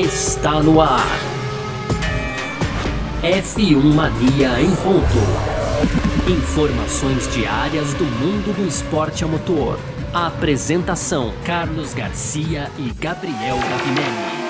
está no ar. F1 Mania em ponto. Informações diárias do mundo do esporte a motor. A apresentação: Carlos Garcia e Gabriel Gavinelli.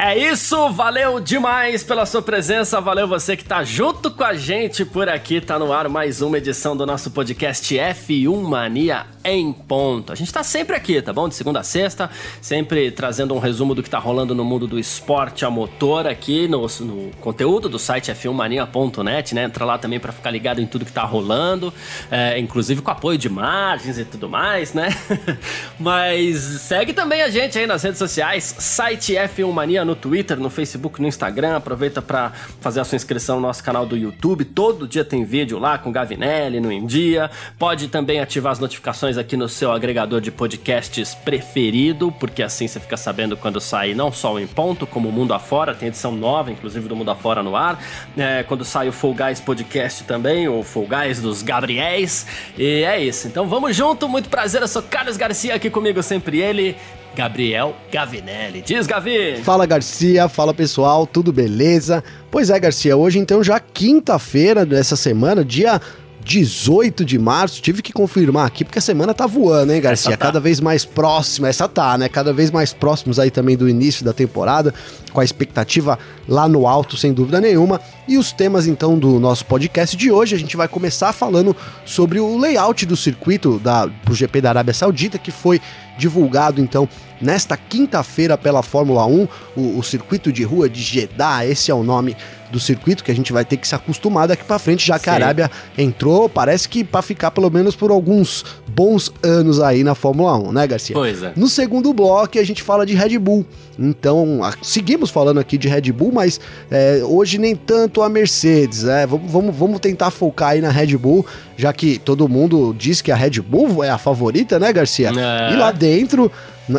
É isso, valeu demais pela sua presença, valeu você que tá junto com a gente por aqui, tá no ar mais uma edição do nosso podcast F1 Mania em ponto. A gente tá sempre aqui, tá bom? De segunda a sexta, sempre trazendo um resumo do que tá rolando no mundo do esporte a motor aqui no, no conteúdo do site f1mania.net, né? Entra lá também para ficar ligado em tudo que tá rolando, é, inclusive com apoio de margens e tudo mais, né? Mas segue também a gente aí nas redes sociais, site F1 Mania no Twitter, no Facebook, no Instagram. Aproveita para fazer a sua inscrição no nosso canal do YouTube. Todo dia tem vídeo lá com Gavinelli no India. Pode também ativar as notificações aqui no seu agregador de podcasts preferido, porque assim você fica sabendo quando sai não só o Em Ponto, como o Mundo Afora. Tem edição nova, inclusive, do Mundo Afora no ar. É, quando sai o Full Guys Podcast também, o Full Guys dos Gabriéis. E é isso. Então vamos junto. Muito prazer. Eu sou Carlos Garcia aqui comigo, sempre ele. Gabriel Gavinelli. Diz, Gavi! Fala, Garcia. Fala, pessoal. Tudo beleza? Pois é, Garcia. Hoje, então, já quinta-feira dessa semana, dia 18 de março. Tive que confirmar aqui porque a semana tá voando, hein, Garcia? Tá. Cada vez mais próxima. Essa tá, né? Cada vez mais próximos aí também do início da temporada, com a expectativa lá no alto, sem dúvida nenhuma. E os temas então do nosso podcast de hoje, a gente vai começar falando sobre o layout do circuito da pro GP da Arábia Saudita, que foi divulgado então nesta quinta-feira pela Fórmula 1, o, o circuito de rua de Jeddah, esse é o nome do circuito que a gente vai ter que se acostumar daqui para frente, já que Sim. a Arábia entrou, parece que para ficar pelo menos por alguns bons anos aí na Fórmula 1, né, Garcia? Pois é. No segundo bloco a gente fala de Red Bull. Então, a, seguimos falando aqui de Red Bull, mas é, hoje nem tanto a Mercedes, né? Vamos, vamos, vamos tentar focar aí na Red Bull, já que todo mundo diz que a Red Bull é a favorita, né, Garcia? É. E lá dentro,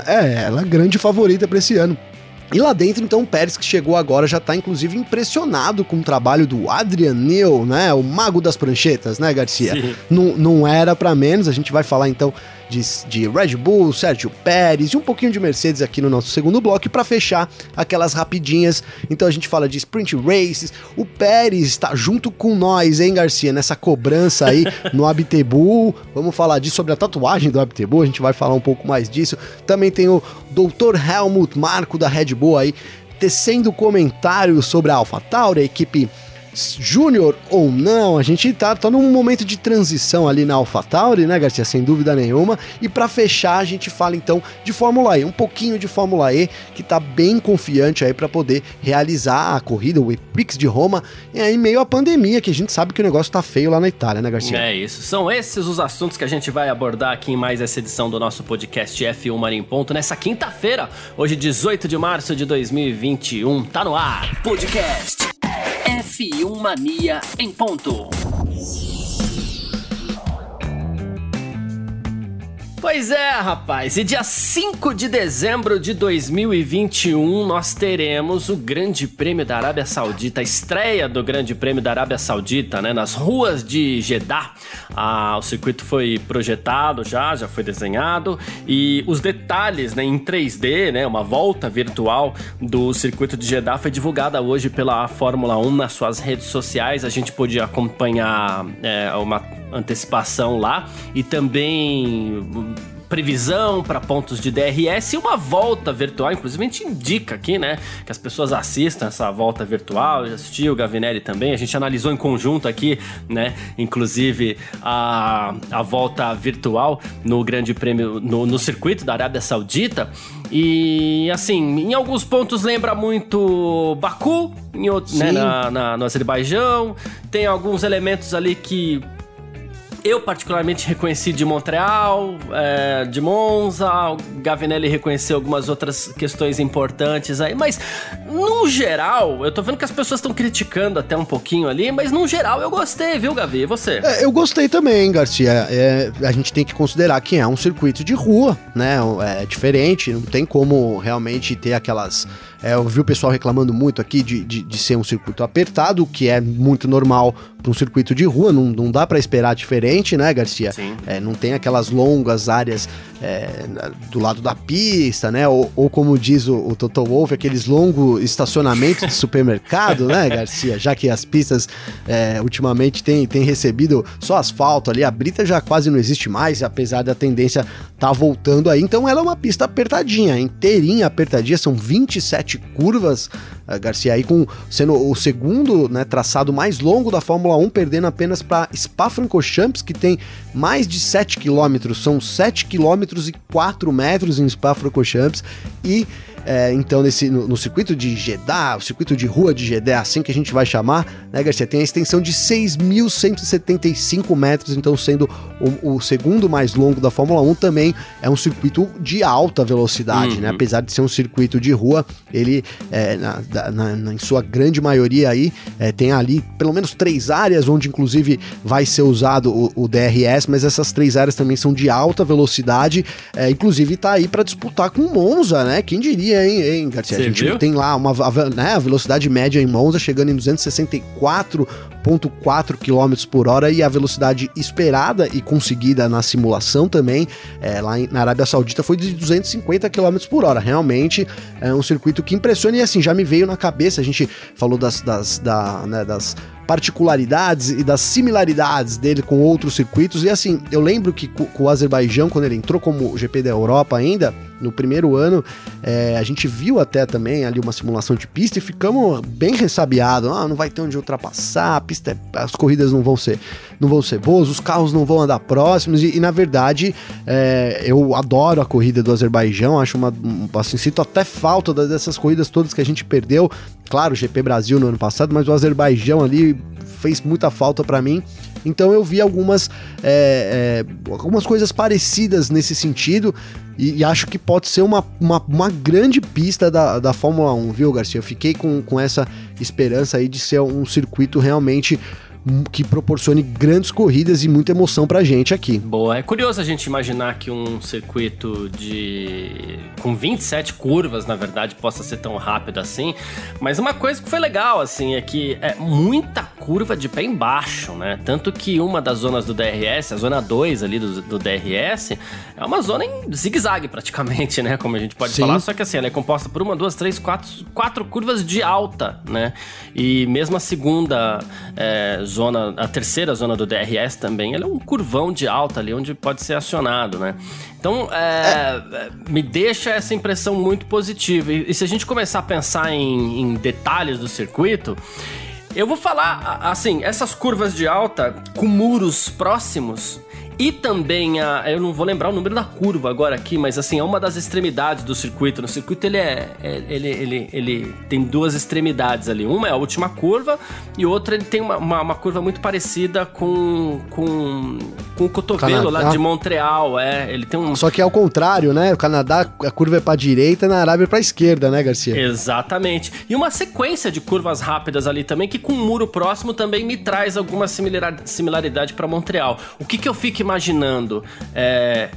é, ela é grande favorita para esse ano. E lá dentro, então, o Pérez, que chegou agora, já tá inclusive impressionado com o trabalho do Adrian Newey, né? O mago das pranchetas, né, Garcia? Não, não era para menos, a gente vai falar então de, de Red Bull, Sérgio Pérez e um pouquinho de Mercedes aqui no nosso segundo bloco. Para fechar, aquelas rapidinhas. Então a gente fala de sprint races. O Pérez está junto com nós, hein, Garcia, nessa cobrança aí no Abtebu. Vamos falar disso sobre a tatuagem do Abtebu. A gente vai falar um pouco mais disso. Também tem o Dr. Helmut Marco da Red Bull aí tecendo comentários sobre a AlphaTauri, a equipe Júnior ou não, a gente tá, tá num momento de transição ali na AlphaTauri, né, Garcia? Sem dúvida nenhuma. E para fechar, a gente fala então de Fórmula E, um pouquinho de Fórmula E, que tá bem confiante aí para poder realizar a corrida, o Epix de Roma, em meio à pandemia, que a gente sabe que o negócio tá feio lá na Itália, né, Garcia? É isso. São esses os assuntos que a gente vai abordar aqui em mais essa edição do nosso podcast F1 Marim Ponto, nessa quinta-feira, hoje 18 de março de 2021. Tá no ar. Podcast F1 Mania em ponto. Pois é, rapaz, e dia 5 de dezembro de 2021 nós teremos o Grande Prêmio da Arábia Saudita, a estreia do Grande Prêmio da Arábia Saudita, né, nas ruas de Jeddah. Ah, o circuito foi projetado já, já foi desenhado e os detalhes, né, em 3D, né, uma volta virtual do circuito de Jeddah foi divulgada hoje pela Fórmula 1 nas suas redes sociais. A gente pôde acompanhar é, uma antecipação lá e também previsão para pontos de DRS e uma volta virtual. Inclusive, a gente indica aqui, né, que as pessoas assistam essa volta virtual. Eu assisti o Gavinelli também. A gente analisou em conjunto aqui, né, inclusive a, a volta virtual no Grande Prêmio, no, no circuito da Arábia Saudita. E assim, em alguns pontos lembra muito Baku, em outro, né, na, na, no Azerbaijão. Tem alguns elementos ali que eu particularmente reconheci de Montreal, é, de Monza, o Gavinelli reconheceu algumas outras questões importantes aí, mas no geral, eu tô vendo que as pessoas estão criticando até um pouquinho ali, mas no geral eu gostei, viu, Gavi? E você? É, eu gostei também, Garcia. É, a gente tem que considerar que é um circuito de rua, né? É diferente, não tem como realmente ter aquelas É, eu vi o pessoal reclamando muito aqui de, de, de ser um circuito apertado, que é muito normal para um circuito de rua, não, não dá para esperar diferente, né, Garcia? Sim. É, não tem aquelas longas áreas é, do lado da pista, né? Ou, ou como diz o, o Toto Wolff, aqueles longos estacionamentos de supermercado, né, Garcia? Já que as pistas é, ultimamente têm tem recebido só asfalto ali, a brita já quase não existe mais, apesar da tendência tá voltando aí. Então ela é uma pista apertadinha, inteirinha apertadinha, são 27 curvas Garcia aí com sendo o segundo né, traçado mais longo da Fórmula 1, perdendo apenas para Spa-Francorchamps, que tem mais de 7 quilômetros, são 7 quilômetros e 4 metros em Spa-Francorchamps e é, então, nesse, no, no, circuito de Jeddah, o circuito de rua de Jeddah, é assim que a gente vai chamar, né, Garcia? Tem a extensão de 6.175 metros, então sendo o, o, segundo mais longo da Fórmula 1, também é um circuito de alta velocidade, né? uhum. né? Apesar de ser um circuito de rua, ele, é, na, na, na, em sua grande maioria aí, é, tem ali pelo menos três áreas, onde inclusive vai ser usado o, o DRS, mas essas três áreas também são de alta velocidade, é, inclusive tá aí para disputar com o Monza, né? Quem diria? Garcia? Você a gente viu? tem lá uma a, né, a velocidade média em Monza chegando em 264,4 km por hora e a velocidade esperada e conseguida na simulação também, é, lá em, na Arábia Saudita, foi de 250 km por hora. Realmente é um circuito que impressiona e assim, já me veio na cabeça, a gente falou das, das, da, né, das particularidades e das similaridades dele com outros circuitos. E assim, eu lembro que com o Azerbaijão, quando ele entrou como GP da Europa ainda, no primeiro ano, é, a gente viu até também ali uma simulação de pista e ficamos bem ressabiados. Ah, não vai ter onde ultrapassar, a pista, é, as corridas não vão ser, não vão ser boas, os carros não vão andar próximos. E, e na verdade, é, eu adoro a corrida do Azerbaijão, acho uma, assim, sinto até falta dessas corridas todas que a gente perdeu. Claro, GP Brasil no ano passado, mas o Azerbaijão ali fez muita falta para mim. Então eu vi algumas, é, é, algumas coisas parecidas nesse sentido e, e, acho que pode ser uma, uma, uma, grande pista da, da Fórmula 1, viu, Garcia? Eu fiquei com, com essa esperança aí de ser um circuito realmente que proporcione grandes corridas e muita emoção pra gente aqui. Boa, é curioso a gente imaginar que um circuito de com 27 curvas, na verdade, possa ser tão rápido assim, mas uma coisa que foi legal assim é que é muita curva de pé embaixo, né? Tanto que uma das zonas do DRS, a zona 2 ali do, do DRS, é uma zona em zigue-zague praticamente, né? Como a gente pode Sim. falar, só que assim, ela é composta por uma, duas, três, quatro, quatro curvas de alta, né? E mesmo a segunda é, zona, a terceira zona do DRS também, ela é um curvão de alta ali onde pode ser acionado, né? Então, é, é. me deixa essa impressão muito positiva. E, e, se a gente começar a pensar em, em detalhes do circuito, eu vou falar, assim, essas curvas de alta com muros próximos e também a. Eu não vou lembrar o número da curva agora aqui, mas assim, é uma das extremidades do circuito. No circuito ele é. é ele, ele, ele tem duas extremidades ali. Uma é a última curva e outra ele tem uma, uma, uma curva muito parecida com, com, com o cotovelo Canadá. lá de Montreal. É, ele tem um. Só que é ao contrário, né? O Canadá, a curva é pra direita na Arábia é pra esquerda, né, Garcia? Exatamente. E uma sequência de curvas rápidas ali também, que com um muro próximo também me traz alguma similaridade para Montreal. O que, que eu fico imaginando. É,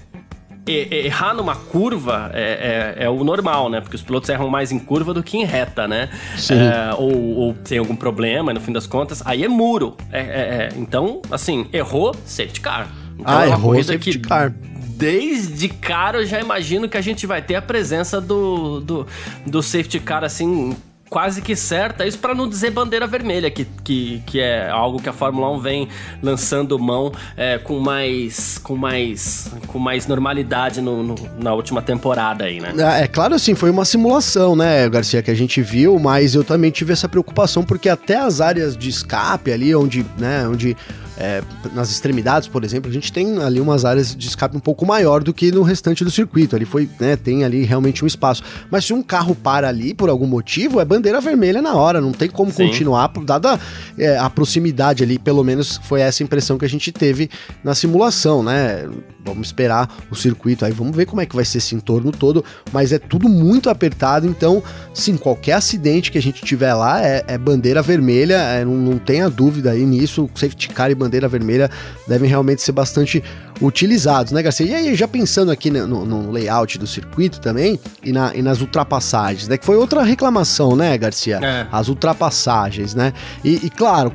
errar numa curva é, é, é, o normal, né? Porque os pilotos erram mais em curva do que em reta, né? É, ou, ou, tem algum problema, no fim das contas, aí é muro. É, é, é. então, assim, errou, safety car. Então, ah, errou, safety que, car. Desde cara eu já imagino que a gente vai ter a presença do, do, do safety car, assim, quase que certa, isso para não dizer bandeira vermelha, que, que, que é algo que a Fórmula 1 vem lançando mão é, com mais com mais com mais normalidade no, no, na última temporada aí, né? É, é, claro assim, foi uma simulação, né, Garcia, que a gente viu, mas eu também tive essa preocupação porque até as áreas de escape ali, onde, né, onde é, nas extremidades, por exemplo, a gente tem ali umas áreas de escape um pouco maior do que no restante do circuito. Ali foi, né, tem ali realmente um espaço. Mas se um carro para ali por algum motivo, é bandeira vermelha na hora, não tem como Sim. continuar, dada é, a proximidade ali, pelo menos foi essa impressão que a gente teve na simulação, né? Vamos esperar o circuito aí, vamos ver como é que vai ser esse entorno todo, mas é tudo muito apertado, então, sim, qualquer acidente que a gente tiver lá é, é bandeira vermelha, é, não, não tenha dúvida aí nisso, safety car e bandeira vermelha devem realmente ser bastante utilizados, né, Garcia? E aí, já pensando aqui no, no layout do circuito também e, na, e, nas ultrapassagens, né? Que foi outra reclamação, né, Garcia? É. As ultrapassagens, né? E, e, claro,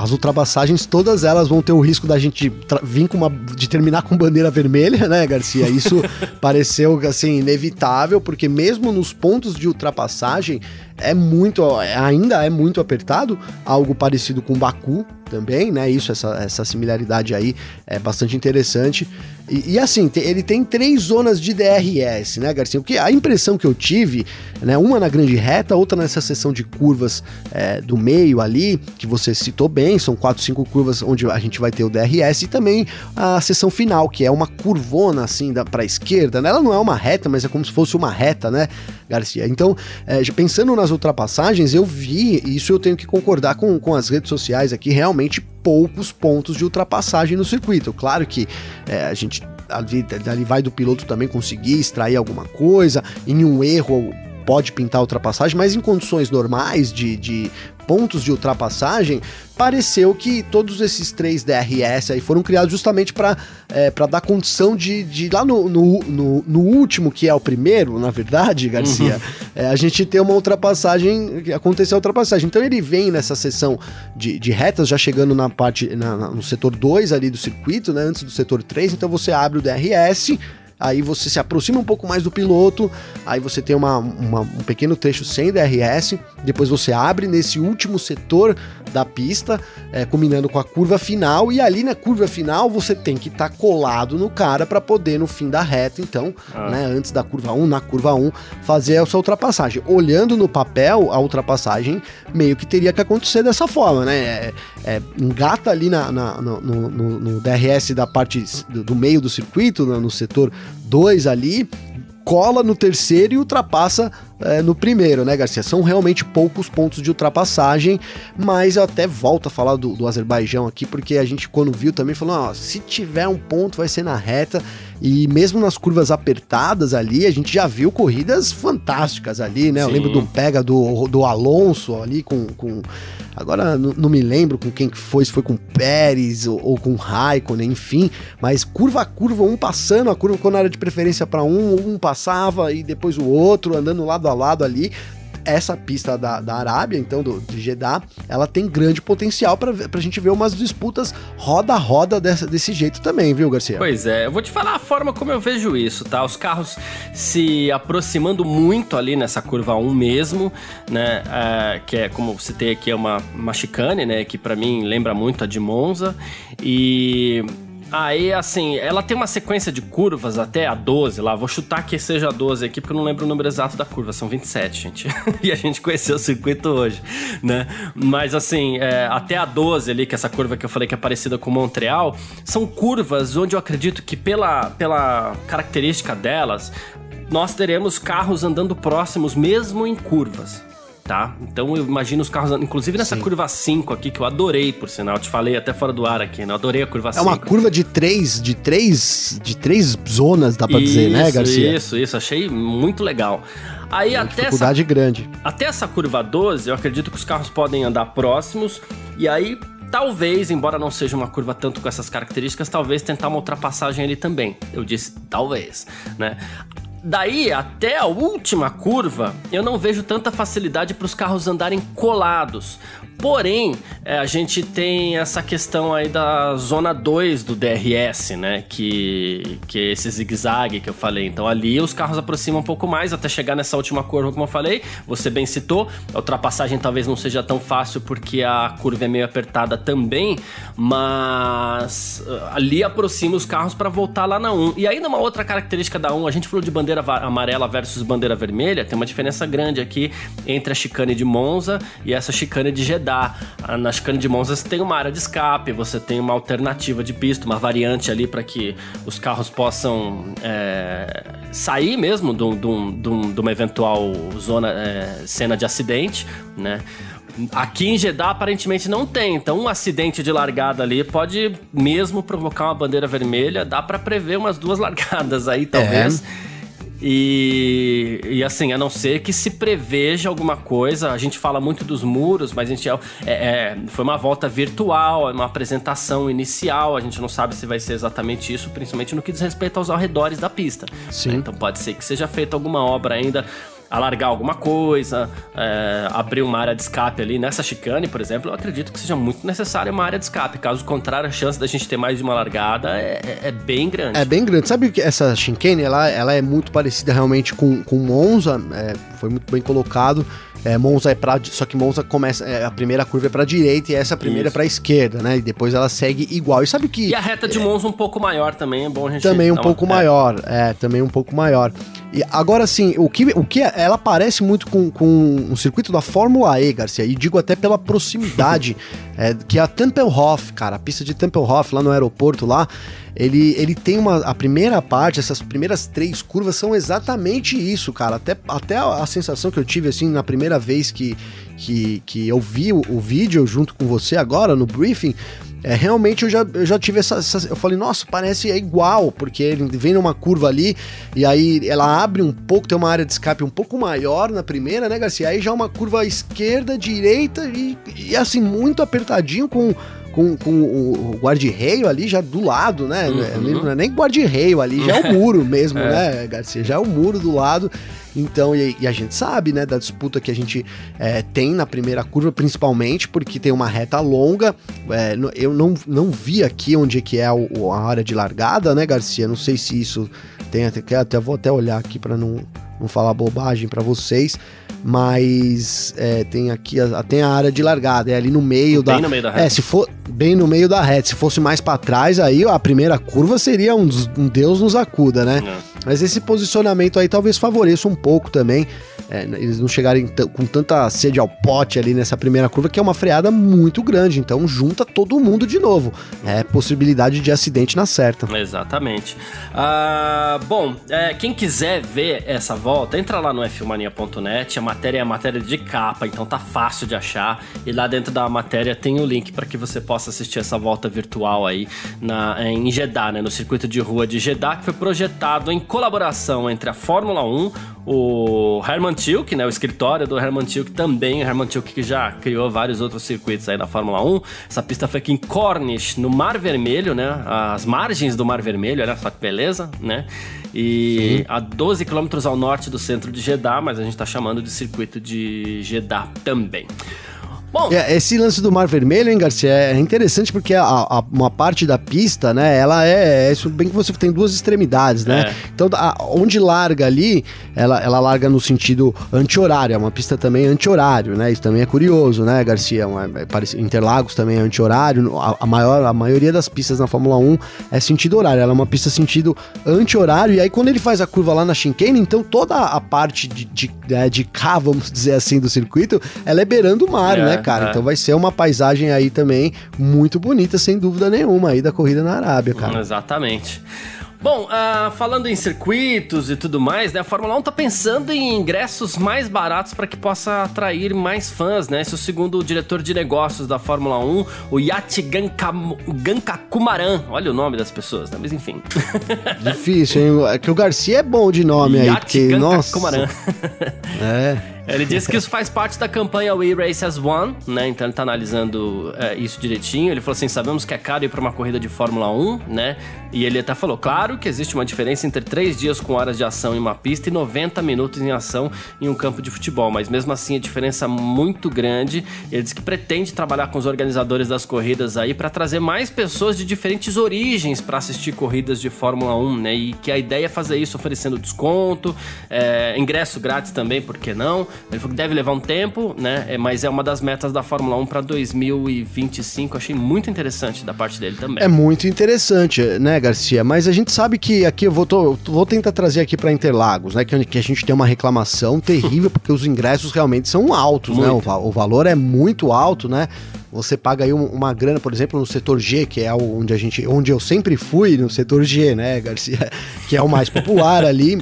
as ultrapassagens, todas elas vão ter o risco da gente vir com uma. de terminar com bandeira vermelha, né, Garcia? Isso pareceu, assim, inevitável, porque mesmo nos pontos de ultrapassagem é muito, ainda é muito apertado, algo parecido com Baku também, né? Isso, essa, essa similaridade aí é bastante interessante. E, e assim, ele tem três zonas de DRS, né, Garcia? Porque a impressão que eu tive, né? Uma na grande reta, outra nessa seção de curvas é, do meio ali, que você citou bem, são quatro, cinco curvas onde a gente vai ter o DRS, e também a seção final, que é uma curvona assim da, pra esquerda, né? Ela não é uma reta, mas é como se fosse uma reta, né, Garcia? Então, é, pensando nas ultrapassagens, eu vi, e isso eu tenho que concordar com, com as redes sociais aqui, realmente poucos pontos de ultrapassagem no circuito. Claro que é, a gente ali, ali vai do piloto também conseguir extrair alguma coisa, em um erro pode pintar ultrapassagem, mas em condições normais de, de pontos de ultrapassagem, pareceu que todos esses três DRS aí foram criados justamente para é, dar condição de, de lá no, no, no, no, último, que é o primeiro, na verdade, Garcia, uhum. é, a gente ter uma ultrapassagem, acontecer a ultrapassagem. Então ele vem nessa sessão de, de retas, já chegando na parte, na, na, no setor 2 ali do circuito, né, antes do setor 3, então você abre o DRS, aí você se aproxima um pouco mais do piloto, aí você tem uma, uma, um pequeno trecho sem DRS, depois você abre nesse último setor da pista, é, combinando com a curva final, e ali na curva final você tem que estar tá colado no cara para poder no fim da reta, então, ah. né, antes da curva 1, na curva 1, fazer essa ultrapassagem. Olhando no papel, a ultrapassagem meio que teria que acontecer dessa forma, né? É, é, engata ali na, na no, no, no, DRS da parte do, do meio do circuito, no, no setor 2 ali, cola no terceiro e ultrapassa é, no primeiro, né, Garcia? São realmente poucos pontos de ultrapassagem, mas eu até volto a falar do, do Azerbaijão aqui, porque a gente, quando viu, também falou: ó, se tiver um ponto, vai ser na reta. E mesmo nas curvas apertadas ali, a gente já viu corridas fantásticas ali, né? Sim. Eu lembro do pega do, do Alonso ali com. com agora não, me lembro com quem que foi, se foi com Pérez ou, ou com Raikkonen, enfim. Mas curva a curva, um passando, a curva quando era de preferência para um, um passava e depois o outro, andando lado a lado ali essa pista da, da Arábia, então, do, de Jeddah, ela tem grande potencial para a gente ver umas disputas roda a roda dessa, desse jeito também, viu, Garcia? Pois é, eu vou te falar a forma como eu vejo isso, tá? Os carros se aproximando muito ali nessa curva 1 mesmo, né? É, que é, como você tem aqui, é uma, uma chicane, né? Que para mim lembra muito a de Monza. E Aí, assim, ela tem uma sequência de curvas até a 12 lá. Vou chutar que seja a 12 aqui, porque eu não lembro o número exato da curva. São 27, gente. e a gente conheceu o circuito hoje, né? Mas, assim, é, até a 12 ali, que é essa curva que eu falei que é parecida com Montreal, são curvas onde eu acredito que, pela, pela característica delas, nós teremos carros andando próximos mesmo em curvas tá? Então eu imagino os carros, inclusive nessa Sim. curva 5 aqui, que eu adorei, por sinal, eu te falei até fora do ar aqui, né? Eu adorei a curva 5. É uma curva de três, de três, de três zonas, dá pra isso, dizer, né, Garcia? Isso, isso, achei muito legal. Aí uma até dificuldade essa, grande. Até essa curva 12, eu acredito que os carros podem andar próximos, e aí talvez, embora não seja uma curva tanto com essas características, talvez tentar uma ultrapassagem ali também. Eu disse talvez, né? Daí até a última curva, eu não vejo tanta facilidade para os carros andarem colados. Porém, é, a gente tem essa questão aí da zona 2 do DRS, né? Que, que é esse zigue-zague que eu falei. Então ali os carros aproximam um pouco mais até chegar nessa última curva, como eu falei. Você bem citou. A ultrapassagem talvez não seja tão fácil porque a curva é meio apertada também, mas uh, ali aproxima os carros para voltar lá na 1. E ainda uma outra característica da 1, a gente falou de bandeira amarela versus bandeira vermelha, tem uma diferença grande aqui entre a chicane de Monza e essa chicane de Jeddah rodar. Ah, na chicane de Monza você tem uma área de escape, você tem uma alternativa de pista, uma variante ali para que os carros possam é, sair mesmo de, de, de, uma eventual zona, é, cena de acidente, né? Aqui em Jeddah aparentemente não tem, então um acidente de largada ali pode mesmo provocar uma bandeira vermelha, dá para prever umas duas largadas aí talvez. É. E, e assim, a não ser que se preveja alguma coisa, a gente fala muito dos muros, mas a gente é, é, foi uma volta virtual, é uma apresentação inicial, a gente não sabe se vai ser exatamente isso, principalmente no que diz respeito aos arredores da pista. Sim. Então pode ser que seja feita alguma obra ainda alargar alguma coisa, é, abrir uma área de escape ali. Nessa chicane, por exemplo, eu acredito que seja muito necessária uma área de escape. Caso contrário, a chance da gente ter mais de uma largada é, é, é bem grande. É bem grande. Sabe que essa chicane, ela, ela é muito parecida realmente com, com Monza, é, foi muito bem colocado. É, Monza é pra. Só que Monza começa. É, a primeira curva é pra direita e essa primeira Isso. é pra esquerda, né? E depois ela segue igual. E sabe que. E a reta de Monza um pouco maior também, é bom a gente. Também um pouco uma... maior, é, também um pouco maior. E agora sim, o que, o que ela parece muito com, com um circuito da Fórmula E, Garcia, e digo até pela proximidade, é, que é a Tempelhof, cara, a pista de Tempelhof lá no aeroporto lá, ele, ele tem uma. A primeira parte, essas primeiras três curvas são exatamente isso, cara. Até, até a, a sensação que eu tive assim na primeira vez que, que, que eu vi o, o vídeo junto com você agora no briefing. É, realmente eu já, eu já tive essa, essa, Eu falei, nossa, parece é igual, porque ele vem numa curva ali e aí ela abre um pouco, tem uma área de escape um pouco maior na primeira, né, Garcia? Aí já uma curva esquerda, direita e, e assim, muito apertadinho com com, com o, guarda-reio ali já do lado, né? Uhum. Não é nem guarda-reio ali, já é o muro mesmo, é. né, Garcia? Já é o muro do lado. Então, e, e, a gente sabe, né, da disputa que a gente é, tem na primeira curva, principalmente porque tem uma reta longa. É, eu não, não vi aqui onde é que é o, a área de largada, né, Garcia? Não sei se isso tem até, até vou até olhar aqui para não, não falar bobagem para vocês mas é, tem aqui a, tem a área de largada, é ali no meio bem da. no meio da reta. É, se for bem no meio da reta. Se fosse mais para trás, aí a primeira curva seria um, um Deus nos acuda, né? É. Mas esse posicionamento aí talvez favoreça um pouco também é, eles não chegarem com tanta sede ao pote ali nessa primeira curva, que é uma freada muito grande. Então junta todo mundo de novo. É possibilidade de acidente na certa. Exatamente. Uh, bom, é, quem quiser ver essa volta, entra lá no fmania.net. A matéria é a matéria de capa, então tá fácil de achar. E lá dentro da matéria tem o link para que você possa assistir essa volta virtual aí na, em Jeddah, né, no circuito de rua de Jeddah, que foi projetado em colaboração entre a Fórmula 1, o Herman Tilke, né, o escritório do Herman Tilke também, o Herman Tilke que já criou vários outros circuitos aí da Fórmula 1. Essa pista foi aqui em Cornish, no Mar Vermelho, né, as margens do Mar Vermelho, olha só que beleza, né? E Sim. a 12 quilômetros ao norte do centro de Jeddah, mas a gente está chamando de circuito de Jeddah também. Bom, é, esse lance do Mar Vermelho, hein, Garcia, é interessante porque a, a, uma parte da pista, né, ela é, é, isso bem que você tem duas extremidades, né? É. Então, a, onde larga ali, ela, ela larga no sentido anti-horário, é uma pista também anti-horário, né? Isso também é curioso, né, Garcia? Uma, é, Interlagos também é anti-horário, a, maior, a maioria das pistas na Fórmula 1 é sentido horário, ela é uma pista sentido anti-horário, e aí quando ele faz a curva lá na chicane, então toda a parte de, de, né, de cá, vamos dizer assim, do circuito, ela é beirando o mar, é. né? Cara? É. Então vai ser uma paisagem aí também muito bonita, sem dúvida nenhuma, aí da corrida na Arábia, cara. Exatamente. Bom, uh, falando em circuitos e tudo mais, né? A Fórmula 1 tá pensando em ingressos mais baratos para que possa atrair mais fãs, né? Isso segundo o diretor de negócios da Fórmula 1, o Yati Gankakumaran. Olha o nome das pessoas, né? Mas enfim. Difícil, hein? É que o Garcia é bom de nome Yati aí, porque, nossa... é... Ele disse que isso faz parte da campanha We Race as One, né? Então ele tá analisando é, isso direitinho. Ele falou assim: sabemos que é caro ir pra uma corrida de Fórmula 1, né? E ele até falou: claro que existe uma diferença entre três dias com horas de ação em uma pista e 90 minutos em ação em um campo de futebol, mas mesmo assim a diferença é muito grande. Ele disse que pretende trabalhar com os organizadores das corridas aí para trazer mais pessoas de diferentes origens para assistir corridas de Fórmula 1, né? E que a ideia é fazer isso oferecendo desconto, é, ingresso grátis também, por que não? Ele falou que deve levar um tempo, né? É, mas é uma das metas da Fórmula 1 para 2025. Achei muito interessante da parte dele também. É muito interessante, né, Garcia? Mas a gente sabe que aqui eu vou, tô, vou tentar trazer aqui para Interlagos, né? Que, que, a gente tem uma reclamação terrível porque os ingressos realmente são altos, né? muito. né? O, o valor é muito alto, né? Você paga aí uma grana, por exemplo, no setor G, que é onde a gente, onde eu sempre fui, no setor G, né, Garcia, que é o mais popular ali.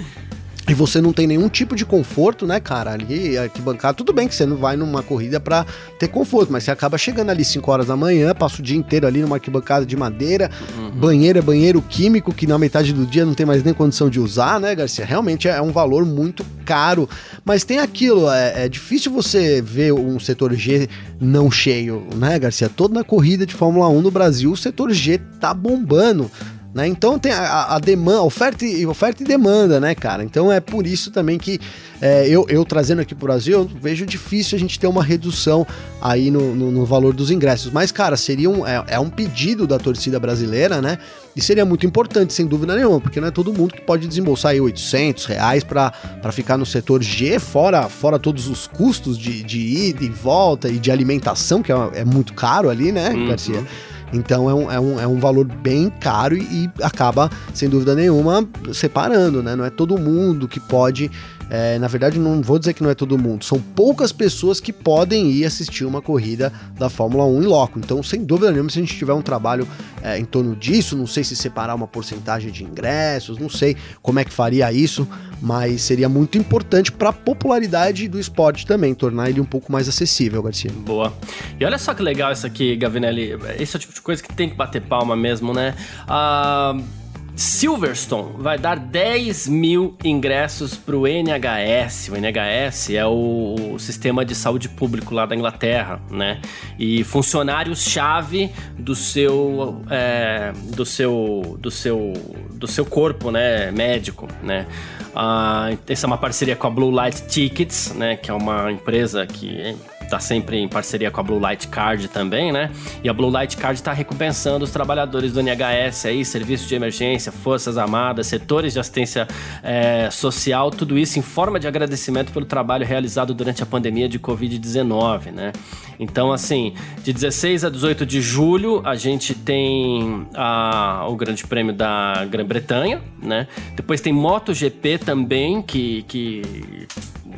E você não tem nenhum tipo de conforto, né, cara? Ali, arquibancada, tudo bem que você não vai numa corrida para ter conforto, mas você acaba chegando ali 5 horas da manhã, passa o dia inteiro ali numa arquibancada de madeira, uhum. banheiro é banheiro químico, que na metade do dia não tem mais nem condição de usar, né, Garcia? Realmente é um valor muito caro, mas tem aquilo, é, é difícil você ver um setor G não cheio, né, Garcia? Toda na corrida de Fórmula 1 no Brasil, o setor G tá bombando. Né? Então tem a, a, demanda, oferta e, oferta e demanda, né, cara? Então é por isso também que é, eu, eu, trazendo aqui para o Brasil, eu vejo difícil a gente ter uma redução aí no, no, no valor dos ingressos. Mas, cara, seria um, é, é, um pedido da torcida brasileira, né? E seria muito importante, sem dúvida nenhuma, porque não é todo mundo que pode desembolsar aí 800 reais para ficar no setor G, fora, fora todos os custos de, de ida e volta e de alimentação, que é, é muito caro ali, né, uhum. Garcia? Então é um, é um, é um valor bem caro e, e acaba, sem dúvida nenhuma, separando, né? Não é todo mundo que pode é, na verdade, não vou dizer que não é todo mundo, são poucas pessoas que podem ir assistir uma corrida da Fórmula 1 em loco. Então, sem dúvida nenhuma, se a gente tiver um trabalho é, em torno disso, não sei se separar uma porcentagem de ingressos, não sei como é que faria isso, mas seria muito importante para a popularidade do esporte também, tornar ele um pouco mais acessível, Garcia. Boa. E olha só que legal isso aqui, Gavinelli. Esse é o tipo de coisa que tem que bater palma mesmo, né? Ah. Uh Silverstone vai dar 10 mil ingressos para o NHS. O NHS é o, o, sistema de saúde público lá da Inglaterra, né? E funcionários-chave do seu, é, do seu, do seu, do seu corpo, né? Médico, né? Ah, essa é uma parceria com a Blue Light Tickets, né? Que é uma empresa que tá sempre em parceria com a Blue Light Card também, né? E a Blue Light Card está recompensando os trabalhadores do NHS aí, serviços de emergência, forças armadas, setores de assistência é, social, tudo isso em forma de agradecimento pelo trabalho realizado durante a pandemia de Covid-19, né? Então, assim, de 16 a 18 de julho, a gente tem a, o Grande Prêmio da Grã-Bretanha, né? Depois tem MotoGP também, que, que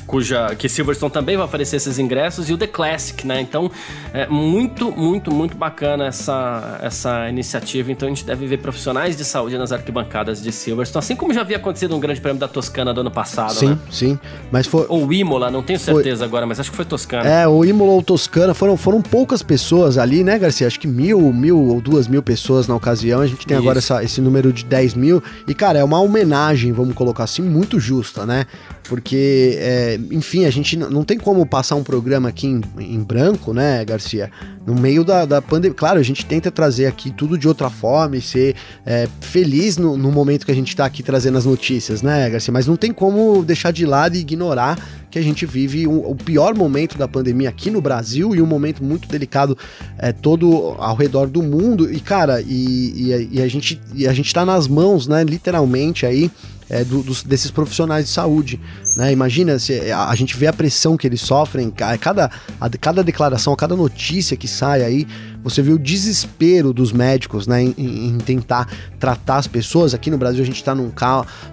cuja que Silverstone também vai oferecer esses ingressos e o The Classic, né? Então é muito, muito, muito bacana essa, essa iniciativa. Então a gente deve ver profissionais de saúde nas arquibancadas de Silverstone, assim como já havia acontecido no Grande Prêmio da Toscana do ano passado, sim, né? Sim, Mas foi ou Imola, não tenho certeza foi... agora, mas acho que foi Toscana. É, o Imola ou Toscana foram foram poucas pessoas ali, né, Garcia? Acho que mil, mil ou duas mil pessoas na ocasião. A gente tem Isso. agora essa, esse número de 10 mil e cara é uma homenagem, vamos colocar assim, muito justa, né? Porque, é, enfim, a gente não tem como passar um programa aqui em, em branco, né, Garcia? No meio da, da pandemia. Claro, a gente tenta trazer aqui tudo de outra forma e ser é, feliz no, no, momento que a gente está aqui trazendo as notícias, né, Garcia? Mas não tem como deixar de lado e ignorar que a gente vive um, o pior momento da pandemia aqui no Brasil e um momento muito delicado é, todo ao redor do mundo. E, cara, e, e, e a, gente, e a gente tá nas mãos, né, literalmente aí é, do, dos, desses profissionais de saúde. Né? Imagina, se, a, a, gente vê a pressão que eles sofrem, a cada, a, cada declaração, cada notícia que sai aí, você vê o desespero dos médicos né, em, em tentar tratar as pessoas. Aqui no Brasil a gente está num,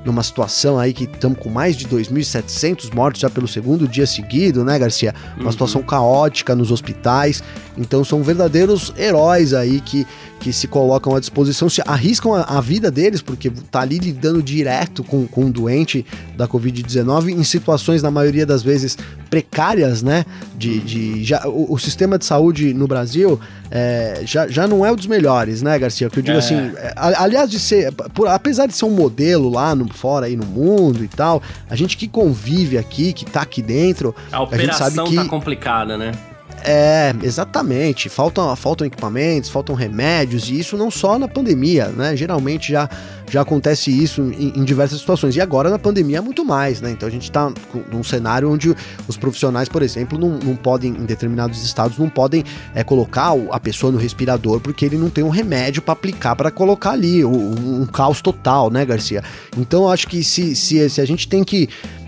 numa situação aí que estamos com mais de 2.700 mortos já pelo segundo dia seguido, né, Garcia? Uma uhum. situação caótica nos hospitais. Então são verdadeiros heróis aí que, que se colocam à disposição, se arriscam a, a vida deles, porque tá ali lidando direto com, com um doente da Covid-19 em situações, na maioria das vezes, precárias, né? De, de, já, o, o sistema de saúde no Brasil é, já, já não é um dos melhores, né, Garcia? Que eu digo é. assim, é, aliás de ser, por, apesar de ser um modelo lá no, fora aí no mundo e tal, a gente que convive aqui, que tá aqui dentro, a operação a gente sabe que, tá complicada, né? É, exatamente. Faltam, faltam equipamentos, faltam remédios, e isso não só na pandemia, né? Geralmente já, já acontece isso em, em diversas situações. E agora na pandemia muito mais, né? Então a gente está num cenário onde os profissionais, por exemplo, não, não podem, em determinados estados, não podem é, colocar a pessoa no respirador porque ele não tem um remédio para aplicar para colocar ali. Um, um, caos total, né, Garcia? Então eu acho que se, se, se a gente tem que é, é,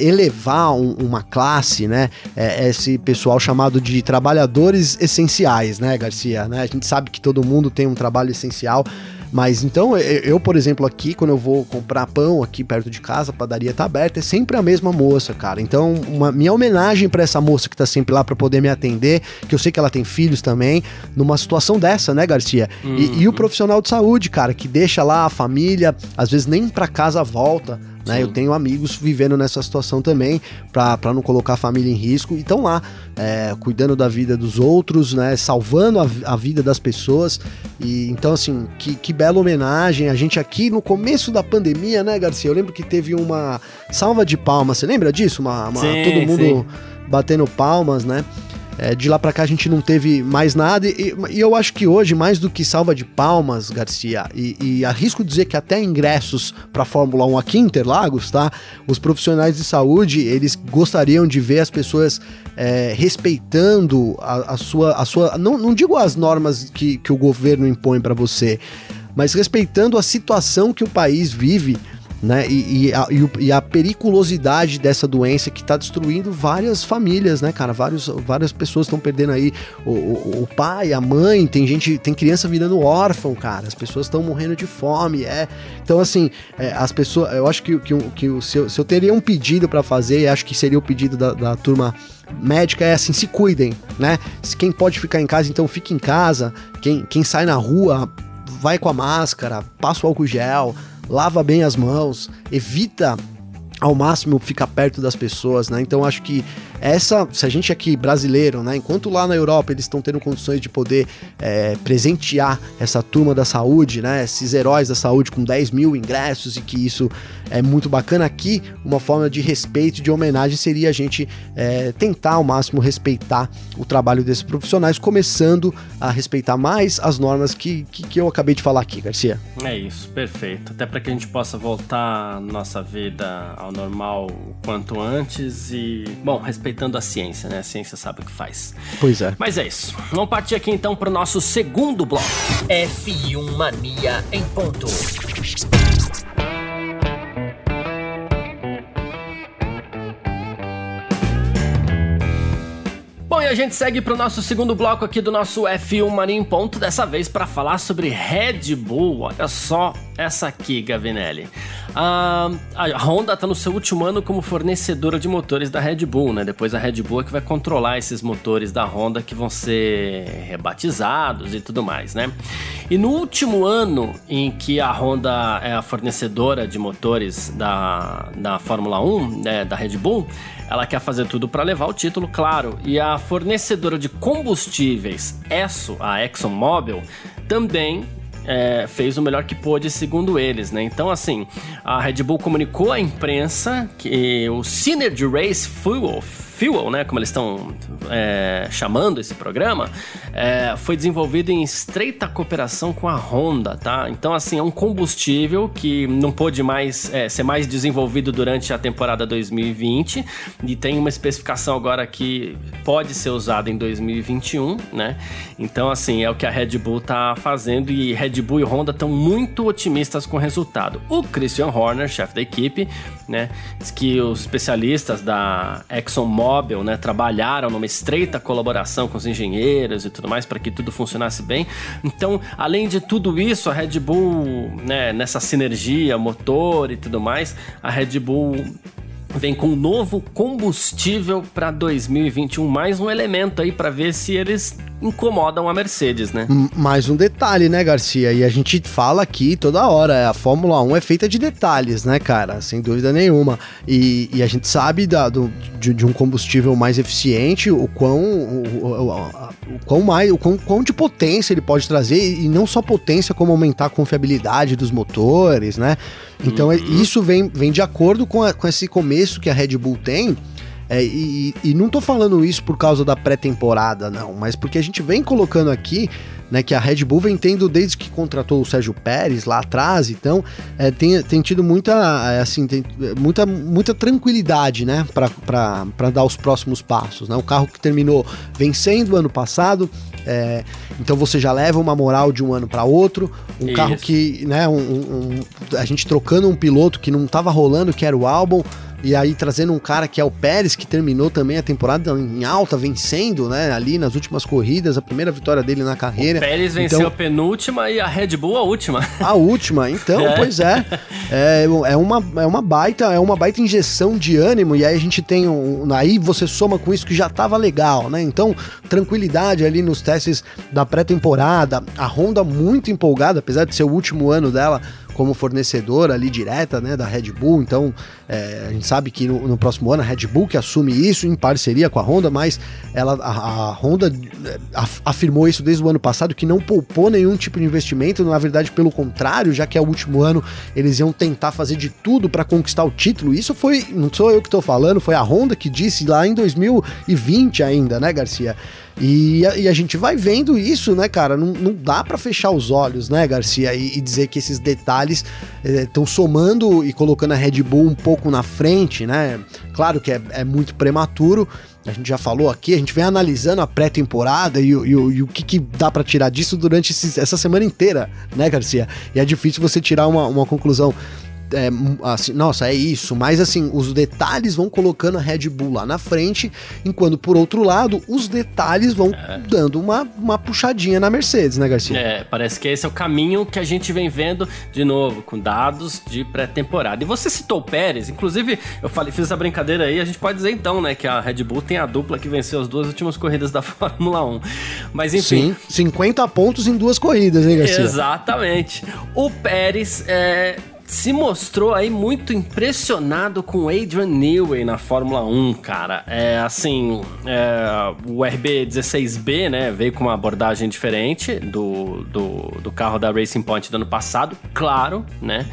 elevar um, uma classe, né? É, esse pessoal chamado de trabalhadores essenciais, né, Garcia? Né? A gente sabe que todo mundo tem um trabalho essencial. Mas então, eu, por exemplo, aqui, quando eu vou comprar pão aqui perto de casa, a padaria tá aberta, é sempre a mesma moça, cara. Então, uma minha homenagem para essa moça que tá sempre lá para poder me atender, que eu sei que ela tem filhos também, numa situação dessa, né, Garcia? Uhum. E, e, o uhum. profissional de saúde, cara, que deixa lá a família, às vezes nem para casa volta, né? Eu tenho amigos vivendo nessa situação também, para não colocar a família em risco, e estão lá, é, cuidando da vida dos outros, né? Salvando a, a, vida das pessoas. E então, assim, que, que bela homenagem. A gente aqui no começo da pandemia, né, Garcia? Eu lembro que teve uma salva de palmas. Você lembra disso? Uma, uma sim, todo mundo sim. batendo palmas, né? É, de lá para cá a gente não teve mais nada e, e, eu acho que hoje, mais do que salva de palmas, Garcia, e, e arrisco dizer que até ingressos para Fórmula 1 aqui em Interlagos, tá? Os profissionais de saúde, eles gostariam de ver as pessoas é, respeitando a, a, sua, a sua não, não digo as normas que, que o governo impõe para você, mas respeitando a situação que o país vive né? E, e, a, e, a, periculosidade dessa doença que está destruindo várias famílias, né, cara? Vários, várias pessoas estão perdendo aí o, o, o, pai, a mãe, tem gente, tem criança virando órfão, cara. As pessoas estão morrendo de fome, é. Então, assim, é, as pessoas, eu acho que, que, que se, eu, se eu teria um pedido para fazer, acho que seria o pedido da, da turma médica é assim, se cuidem, né? Quem pode ficar em casa, então fique em casa. Quem, quem sai na rua, vai com a máscara, passa o álcool gel, lava bem as mãos, evita ao máximo ficar perto das pessoas, né? Então acho que essa, se a gente aqui brasileiro, né, enquanto lá na Europa eles estão tendo condições de poder é, presentear essa turma da saúde, né, esses heróis da saúde com 10 mil ingressos e que isso é muito bacana, aqui uma forma de respeito, de homenagem seria a gente é, tentar ao máximo respeitar o trabalho desses profissionais, começando a respeitar mais as normas que, que, que eu acabei de falar aqui, Garcia. É isso, perfeito. Até para que a gente possa voltar nossa vida ao normal o quanto antes e, bom, respeitando a ciência, né? A ciência sabe o que faz. Pois é. Mas é isso. Vamos partir aqui então para o nosso segundo bloco. F1 Mania em ponto. A gente segue para o nosso segundo bloco aqui do nosso F1 Mania em Ponto, dessa vez para falar sobre Red Bull. Olha só essa aqui, Gavinelli. A, a Honda está no seu último ano como fornecedora de motores da Red Bull, né? Depois a Red Bull é que vai controlar esses motores da Honda que vão ser rebatizados e tudo mais, né? E no último ano em que a Honda é a fornecedora de motores da, da Fórmula 1, né, da Red Bull, ela quer fazer tudo para levar o título, claro. E a fornecedora de combustíveis, ESSO, a ExxonMobil, também é, fez o melhor que pôde, segundo eles, né? Então, assim, a Red Bull comunicou à imprensa que o Synergy Race Fuel Fuel, né, como eles estão é, chamando esse programa, é, foi desenvolvido em estreita cooperação com a Honda, tá? Então, assim, é um combustível que não pôde mais é, ser mais desenvolvido durante a temporada 2020 e tem uma especificação agora que pode ser usada em 2021, né? Então, assim, é o que a Red Bull tá fazendo e Red Bull e Honda estão muito otimistas com o resultado. O Christian Horner, chefe da equipe, né, diz que os especialistas da ExxonMobil ExxonMobil, né, trabalharam numa estreita colaboração com os engenheiros e tudo mais para que tudo funcionasse bem. Então, além de tudo isso, a Red Bull, né, nessa sinergia, motor e tudo mais, a Red Bull vem com um novo combustível para 2021, mais um elemento aí para ver se eles incomodam a Mercedes, né? Mais um detalhe, né, Garcia? E a gente fala aqui toda hora, a Fórmula 1 é feita de detalhes, né, cara? Sem dúvida nenhuma. E, e a gente sabe da, do, de, de, um combustível mais eficiente, o quão, o, o, o, quão mais, o quão, quão de potência ele pode trazer, e não só potência, como aumentar a confiabilidade dos motores, né? Então, uhum. isso vem, vem de acordo com, a, com esse começo que a Red Bull tem é, e, e, não tô falando isso por causa da pré-temporada, não, mas porque a gente vem colocando aqui, né, que a Red Bull vem tendo desde que contratou o Sérgio Pérez lá atrás, então é, tem, tem tido muita, é, assim, tem, muita, muita tranquilidade, né, para dar os próximos passos, né, o carro que terminou vencendo ano passado, é, então você já leva uma moral de um ano para outro, um Isso. carro que, né, um, um, a gente trocando um piloto que não tava rolando, que era o álbum, e aí trazendo um cara que é o Pérez, que terminou também a temporada em alta, vencendo, né? Ali nas últimas corridas, a primeira vitória dele na carreira. O Pérez venceu então, a penúltima e a Red Bull a última. A última, então, é. pois é. é. É uma, é uma baita, é uma baita injeção de ânimo, e aí a gente tem um. Aí você soma com isso que já tava legal, né? Então, tranquilidade ali nos testes da pré-temporada. A Honda muito empolgada, apesar de ser o último ano dela como fornecedora ali direta, né, da Red Bull. Então, é, a gente sabe que no, no, próximo ano a Red Bull que assume isso em parceria com a Honda, mas ela, a, a Honda é, afirmou isso desde o ano passado que não poupou nenhum tipo de investimento. Na verdade, pelo contrário, já que é o último ano, eles iam tentar fazer de tudo para conquistar o título. Isso foi, não sou eu que estou falando, foi a Honda que disse lá em 2020 ainda, né, Garcia? E a, e a, gente vai vendo isso, né, cara? Não, não dá para fechar os olhos, né, Garcia? E, e dizer que esses detalhes estão eh, somando e colocando a Red Bull um pouco na frente, né? Claro que é, é muito prematuro. A gente já falou aqui, a gente vem analisando a pré-temporada e, e, e, o que, que dá para tirar disso durante essa semana inteira, né, Garcia? E é difícil você tirar uma, uma conclusão é, assim, nossa, é isso, mas assim, os detalhes vão colocando a Red Bull lá na frente, enquanto por outro lado, os detalhes vão é. dando uma, uma puxadinha na Mercedes, né, Garcia? É, parece que esse é o caminho que a gente vem vendo de novo, com dados de pré-temporada. E você citou o Pérez, inclusive, eu falei, fiz essa brincadeira aí, a gente pode dizer então, né, que a Red Bull tem a dupla que venceu as duas últimas corridas da Fórmula 1. Mas enfim. Sim, 50 pontos em duas corridas, hein, Garcia? Exatamente. O Pérez é se mostrou aí muito impressionado com Adrian Newey na Fórmula 1, cara. É assim, é, o RB16B, né, veio com uma abordagem diferente do, do, do carro da Racing Point do ano passado, claro, né?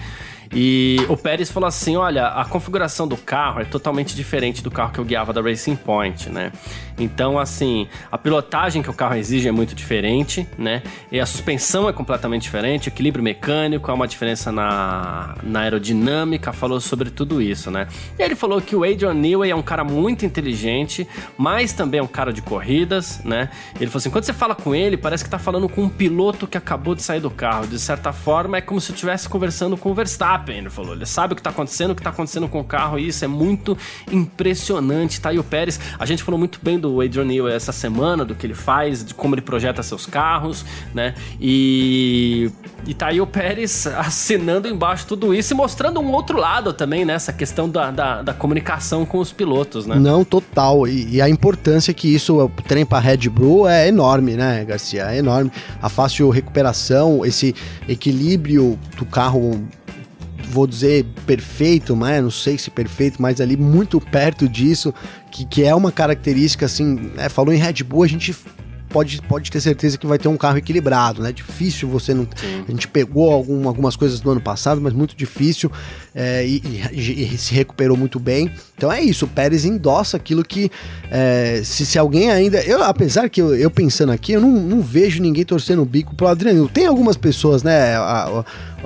E o Pérez falou assim: olha, a configuração do carro é totalmente diferente do carro que eu guiava da Racing Point, né? Então, assim, a pilotagem que o carro exige é muito diferente, né? E a suspensão é completamente diferente, equilíbrio mecânico, há uma diferença na, na aerodinâmica, falou sobre tudo isso, né? E ele falou que o Adrian Newey é um cara muito inteligente, mas também é um cara de corridas, né? Ele falou assim: quando você fala com ele, parece que tá falando com um piloto que acabou de sair do carro. De certa forma, é como se estivesse conversando com o Verstappen, ele falou. Ele sabe o que tá acontecendo, o que tá acontecendo com o carro, e isso é muito impressionante, tá? E o Pérez, a gente falou muito bem do do Adrian Newey essa semana, do que ele faz, de como ele projeta seus carros, né? E, e tá aí o Pérez assinando embaixo tudo isso e mostrando um outro lado também, né? questão da, da, da, comunicação com os pilotos, né? Não, total. E, e a importância que isso tem para Red Bull é enorme, né, Garcia? É enorme. A fácil recuperação, esse equilíbrio do carro vou dizer perfeito, mas não sei se perfeito, mas ali muito perto disso, que, que é uma característica assim, né? Falou em Red Bull, a gente pode, pode ter certeza que vai ter um carro equilibrado, né? Difícil você não. Sim. A gente pegou algum, algumas coisas do ano passado, mas muito difícil é, e, e, e, se recuperou muito bem. Então é isso, o Pérez endossa aquilo que é, se, se alguém ainda. Eu, apesar que eu, eu pensando aqui, eu não, não, vejo ninguém torcendo o bico pro Adriano. Tem algumas pessoas, né? A, a,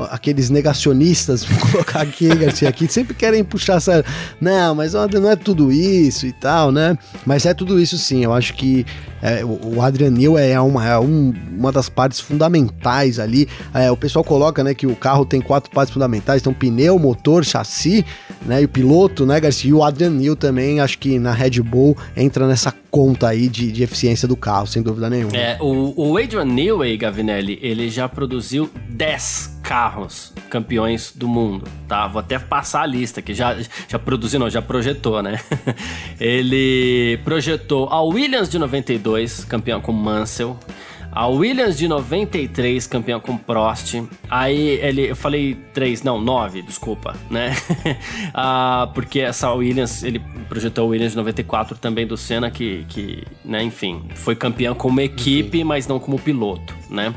aqueles negacionistas, vou colocar aqui, Garcia, aqui, sempre querem puxar essa. Não, mas não é tudo isso e tal, né? Mas é tudo isso sim. Eu acho que é, o Adrian Newey é, uma, é um, uma das partes fundamentais ali. É, o pessoal coloca né, que o carro tem quatro partes fundamentais: então pneu, motor, chassi, né? E o piloto, né, Garcia? E o Adrian Newey também, acho que na Red Bull entra nessa conta aí de, de eficiência do carro, sem dúvida nenhuma. É, o, o Adrian Newey, Gavinelli, ele já produziu 10 carros campeões do mundo, tá? Vou até passar a lista que já já produziu, não, já projetou, né? ele projetou a Williams de 92, campeão com Mansell, a Williams de 93, campeão com Prost. Aí ele, eu falei 3, não, 9, desculpa, né? ah, porque essa Williams, ele projetou a Williams de 94 também do Senna, que, que né, enfim, foi campeão como equipe, mas não como piloto, né?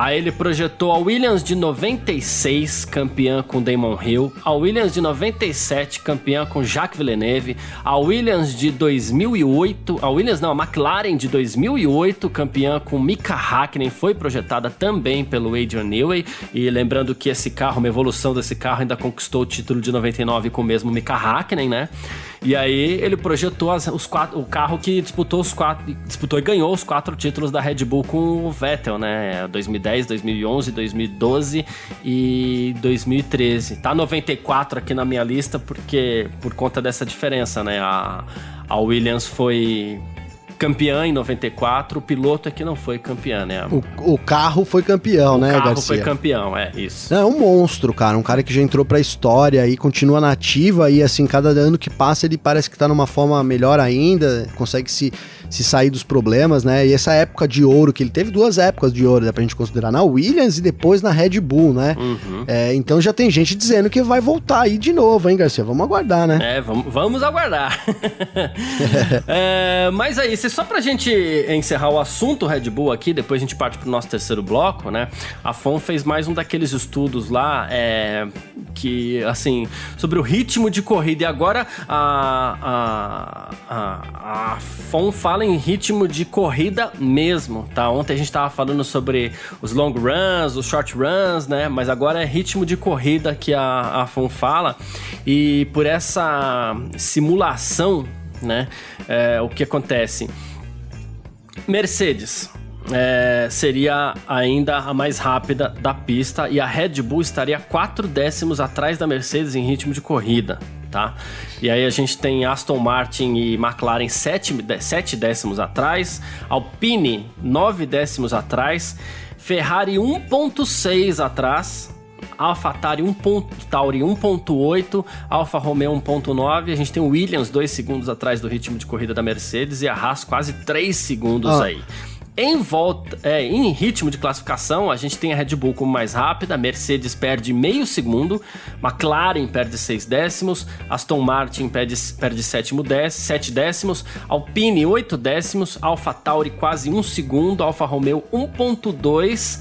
Aí ele projetou a Williams de 96, campeã com Damon Hill, a Williams de 97, campeã com Jacques Villeneuve, a Williams de 2008, a Williams não, a McLaren de 2008, campeã com Mika Hakkinen, foi projetada também pelo Adrian Newey, e lembrando que esse carro, uma evolução desse carro, ainda conquistou o título de 99 com o mesmo Mika Hakkinen, né? E aí ele projetou as, os quatro, o carro que disputou os quatro, disputou e ganhou os quatro títulos da Red Bull com o Vettel, né? 2010, 2011, 2012 e 2013. Tá 94 aqui na minha lista porque por conta dessa diferença, né? A, a Williams foi campeã em 94, o piloto é que não foi campeão, né? O, o carro foi campeão, o né, Garcia? O carro foi campeão, é, isso. É um monstro, cara, um cara que já entrou pra história e continua nativa e assim, cada ano que passa ele parece que tá numa forma melhor ainda, consegue se se sair dos problemas, né? E essa época de ouro que ele teve duas épocas de ouro, dá pra gente considerar na Williams e depois na Red Bull, né? Uhum. É, então já tem gente dizendo que vai voltar aí de novo, hein, Garcia? Vamos aguardar, né? É, vamos, vamos aguardar. é, mas aí, só pra gente encerrar o assunto Red Bull aqui, depois a gente parte pro nosso terceiro bloco, né? A FOM fez mais um daqueles estudos lá, é, que, assim, sobre o ritmo de corrida. E agora a, a, a, a FOM fala em ritmo de corrida mesmo, tá? Ontem a gente tava falando sobre os long runs, os short runs, né? Mas agora é ritmo de corrida que a, a FOM fala. E por essa simulação, né? É, o que acontece? Mercedes, é, seria ainda a mais rápida da pista e a Red Bull estaria quatro décimos atrás da Mercedes em ritmo de corrida, tá? E aí a gente tem Aston Martin e McLaren sete, sete décimos atrás, Alpine nove décimos atrás, Ferrari 1.6 atrás, 1. Tauri 1.8, Alfa Romeo 1.9, a gente tem o Williams 2 segundos atrás do ritmo de corrida da Mercedes e a Haas quase 3 segundos ah. aí. Em volta, é, em ritmo de classificação, a gente tem a Red Bull como mais rápida, a Mercedes perde meio segundo, McLaren perde seis décimos, Aston Martin perde, perde sétimo dez, sete décimos, Alpine oito décimos, Alfa Tauri quase um segundo, Alfa Romeo 1.2,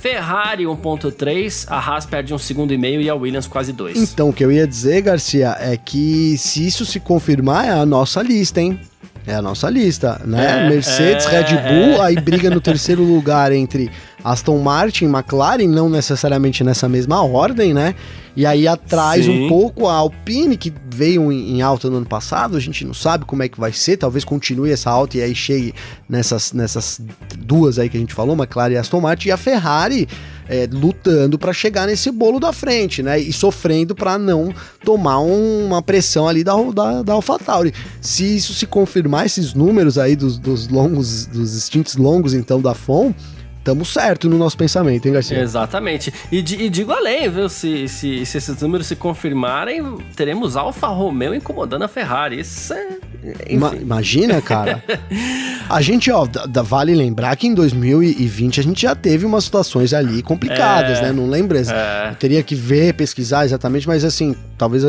Ferrari 1.3, a Haas perde um segundo e meio e a Williams quase dois. Então, o que eu ia dizer, Garcia, é que se isso se confirmar, é a nossa lista, hein? É a nossa lista, né? É, Mercedes, é, Red Bull, é. aí briga no terceiro lugar entre Aston Martin e McLaren, não necessariamente nessa mesma ordem, né? E aí atrás Sim. um pouco a Alpine, que veio em, em, alta no ano passado, a gente não sabe como é que vai ser, talvez continue essa alta e aí chegue nessas, nessas duas aí que a gente falou, McLaren e Aston Martin, e a Ferrari é, lutando para chegar nesse bolo da frente, né? E sofrendo para não tomar um, uma pressão ali da, da, da AlphaTauri. Se isso se confirmar, esses números aí dos, dos longos, dos instintos longos, então, da FOM, Tamo certo no nosso pensamento, hein, Garcia? Exatamente. E, e digo além, viu? Se, se, se, esses números se confirmarem, teremos Alfa Romeo incomodando a Ferrari. Isso é. Ima imagina, cara. a gente, ó, vale lembrar que em 2020 a gente já teve umas situações ali complicadas, é, né? Não lembro. É. Teria que ver, pesquisar exatamente, mas assim, talvez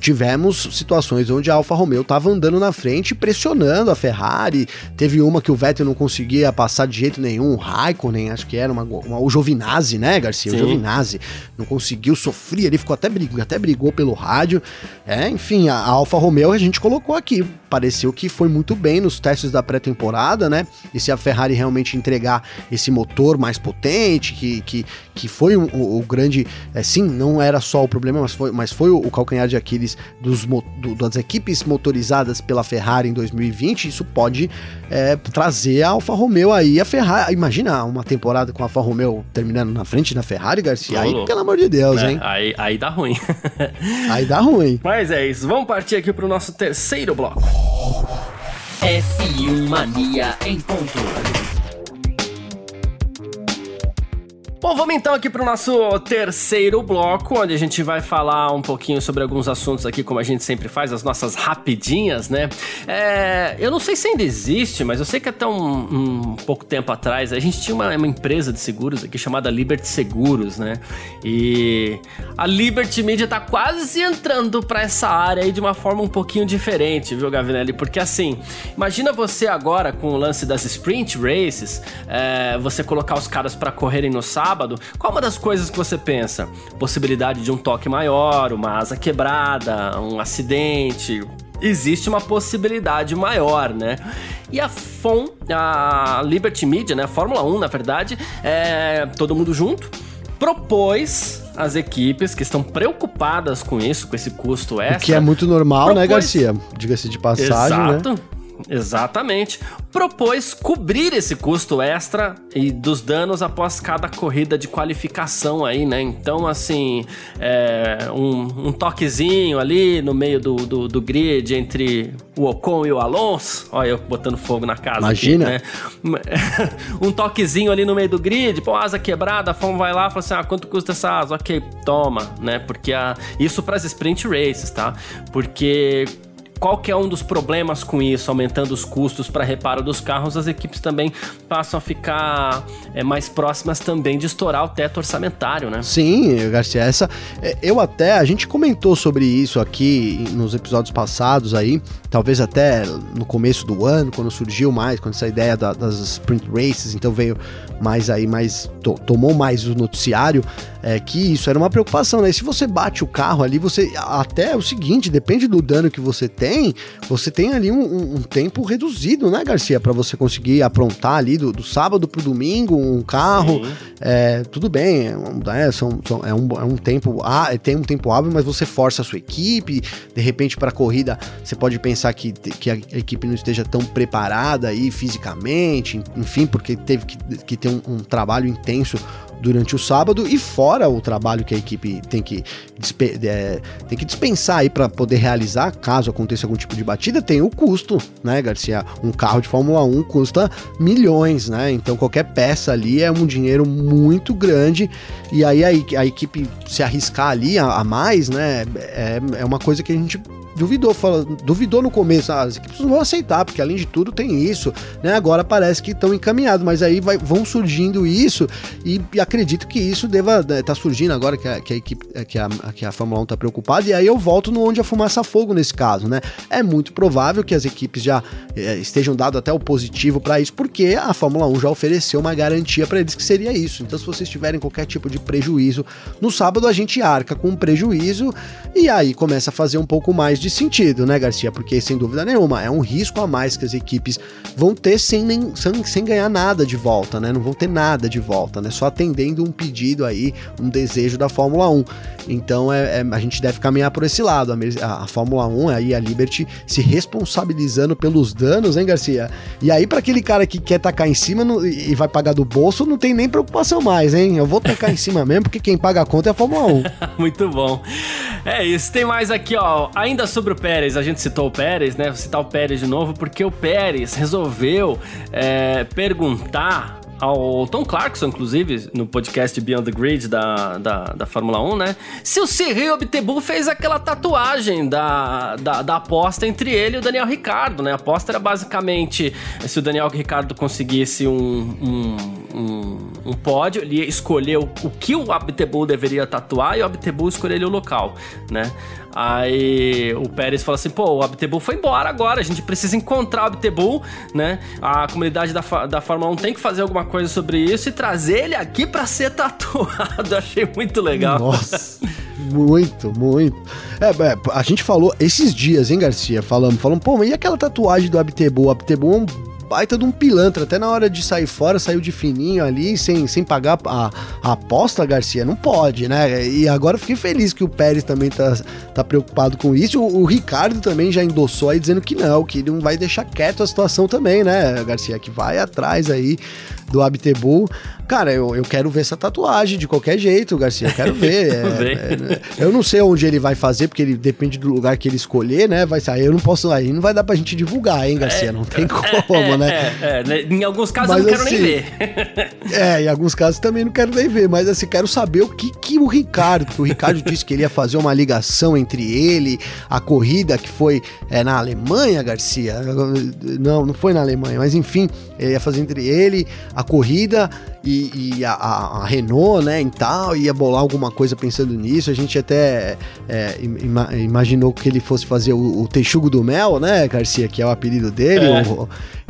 tivemos situações onde a Alfa Romeo tava andando na frente, pressionando a Ferrari. Teve uma que o Vettel não conseguia passar de jeito nenhum, o Raikkonen, acho que era uma, uma o Giovinazzi, né, Garcia? Sim. O Giovinazzi não conseguiu, sofrer, ele ficou até brigou, até brigou pelo rádio. É, enfim, a, a Alfa Romeo a gente colocou aqui. Pareceu que foi muito bem nos testes da pré-temporada, né? E se a Ferrari realmente entregar esse motor mais potente, que, que, que foi o, o, o grande. É, sim, não era só o problema, mas foi, mas foi o, o calcanhar de Aquiles dos, do, das equipes motorizadas pela Ferrari em 2020. Isso pode é, trazer a Alfa Romeo aí, a Ferrari. Imagina uma temporada com a Alfa Romeo terminando na frente da Ferrari, Garcia. aí, pelo amor de Deus, é, hein? Aí, aí dá ruim. aí dá ruim. Mas é isso. Vamos partir aqui pro nosso terceiro bloco. F1 Mania em ponto. Bom, vamos então aqui para o nosso terceiro bloco, onde a gente vai falar um pouquinho sobre alguns assuntos aqui, como a gente sempre faz, as nossas rapidinhas, né? É, eu não sei se ainda existe, mas eu sei que até um, um pouco tempo atrás a gente tinha uma, uma, empresa de seguros aqui chamada Liberty Seguros, né? E a Liberty Media tá quase entrando para essa área aí de uma forma um pouquinho diferente, viu, Gavinelli? Porque assim, imagina você agora com o lance das sprint races, é, você colocar os caras para correrem no sábado sábado, qual uma das coisas que você pensa? Possibilidade de um toque maior, uma asa quebrada, um acidente, existe uma possibilidade maior, né? E a FOM, a Liberty Media, né? A Fórmula 1, na verdade, é todo mundo junto, propôs as equipes que estão preocupadas com isso, com esse custo extra. O que é muito normal, né, propôs... né, Garcia? Diga-se de passagem, Exato. né? Exatamente. Propôs cobrir esse custo extra e dos danos após cada corrida de qualificação aí, né? Então, assim, é, um, um, toquezinho ali no meio do, do, do, grid entre o Ocon e o Alonso. Olha, eu botando fogo na casa. Imagina. Aqui, né? um toquezinho ali no meio do grid, pô, asa quebrada, a FOM vai lá e fala assim: ah, quanto custa essa asa? Ok, toma, né? Porque a, isso para as sprint races, tá? Porque qual que é um dos problemas com isso, aumentando os custos para reparo dos carros, as equipes também passam a ficar é, mais próximas também de estourar o teto orçamentário, né? Sim, Garcia, essa é, eu até a gente comentou sobre isso aqui nos episódios passados aí, talvez até no começo do ano, quando surgiu mais, quando essa ideia da, das sprint races, então veio mais aí, mais to, tomou mais o noticiário, é, que isso era uma preocupação, né? E se você bate o carro ali, você até o seguinte, depende do dano que você tem, você tem ali um, um, tempo reduzido, né, Garcia, para você conseguir aprontar ali do, do, sábado pro domingo um carro, é, tudo bem, é, são, são, é, um, é um tempo, ah, tem um tempo hábil, mas você força a sua equipe, de repente para a corrida você pode pensar que, que a equipe não esteja tão preparada aí fisicamente, enfim, porque teve que, que ter um, um trabalho intenso durante o sábado e fora o trabalho que a equipe tem que, é, tem que dispensar aí para poder realizar, caso aconteça algum tipo de batida, tem o custo, né, Garcia? Um carro de Fórmula 1 custa milhões, né? Então qualquer peça ali é um dinheiro muito grande e aí a, a equipe se arriscar ali a, a mais, né, é, é uma coisa que a gente duvidou, fala, duvidou no começo, ah, as equipes não vão aceitar, porque além de tudo tem isso, né? Agora parece que estão encaminhados, mas aí vai, vão surgindo isso e, e, acredito que isso deva estar né, tá surgindo agora que a, que a equipe, que a, que a Fórmula 1 está preocupada, e aí eu volto no onde a fumaça fogo nesse caso, né? É muito provável que as equipes já é, estejam dado até o positivo para isso, porque a Fórmula 1 já ofereceu uma garantia para eles que seria isso. Então, se vocês tiverem qualquer tipo de prejuízo, no sábado a gente arca com um prejuízo e aí começa a fazer um pouco mais de sentido, né, Garcia? Porque sem dúvida nenhuma é um risco a mais que as equipes vão ter sem, nem, sem, sem ganhar nada de volta, né? Não vão ter nada de volta, né? Só atendendo um pedido aí, um desejo da Fórmula 1. Então é, é a gente deve caminhar por esse lado. A, a Fórmula 1 aí, a Liberty se responsabilizando pelos danos, hein, Garcia? E aí, para aquele cara que quer tacar em cima e vai pagar do bolso, não tem nem preocupação mais, hein? Eu vou tacar em cima mesmo, porque quem paga a conta é a Fórmula 1. Muito bom. É isso, tem mais aqui, ó. Ainda sobre o Pérez, a gente citou o Pérez, né? Vou citar o Pérez de novo, porque o Pérez resolveu é, perguntar ao Tom Clarkson, inclusive, no podcast Beyond the Grid da, da, da Fórmula 1, né? Se o Cyril Abtebu fez aquela tatuagem da, da, da, aposta entre ele e o Daniel Ricardo, né? A aposta era basicamente se o Daniel Ricardo conseguisse um, um, um, um pódio, ele escolheu o que o Abtebu deveria tatuar e o Abtebu escolheria o local, né? Aí o Pérez fala assim: pô, o Abtebu foi embora agora, a gente precisa encontrar o Abtebu, né? A comunidade da, da Fórmula 1 tem que fazer alguma coisa sobre isso e trazer ele aqui para ser tatuado. Achei muito legal. Nossa, muito, muito. É, é, a gente falou esses dias, hein, Garcia? Falamos, falamos, pô, mas e aquela tatuagem do Abtebu? O Abtebu é um baita de um pilantra. Até na hora de sair fora, saiu de fininho ali, sem, sem pagar a, a aposta, Garcia. Não pode, né? E agora fiquei feliz que o Pérez também tá, tá preocupado com isso. O, o Ricardo também já endossou aí dizendo que não, que não vai deixar quieto a situação também, né, Garcia? Que vai atrás aí do Abtebu. Cara, eu, eu quero ver essa tatuagem de qualquer jeito, Garcia. Eu quero ver. é, é, eu não sei onde ele vai fazer, porque ele depende do lugar que ele escolher, né? Vai sair. Eu não posso. Aí não vai dar pra gente divulgar, hein, Garcia? É, não tem é, como, né? É, né? Em alguns casos mas, eu não quero assim, nem ver. é, em alguns casos também não quero nem ver. Mas assim, quero saber o que, que o Ricardo. o Ricardo disse que ele ia fazer uma ligação entre ele, a corrida que foi é, na Alemanha, Garcia. Não, não foi na Alemanha, mas enfim, ele ia fazer entre ele, a corrida e, e a, a, Renault, né, e tal, ia bolar alguma coisa pensando nisso. A gente até é, ima, imaginou que ele fosse fazer o, o Texugo do Mel, né, Garcia, que é o apelido dele, é. o,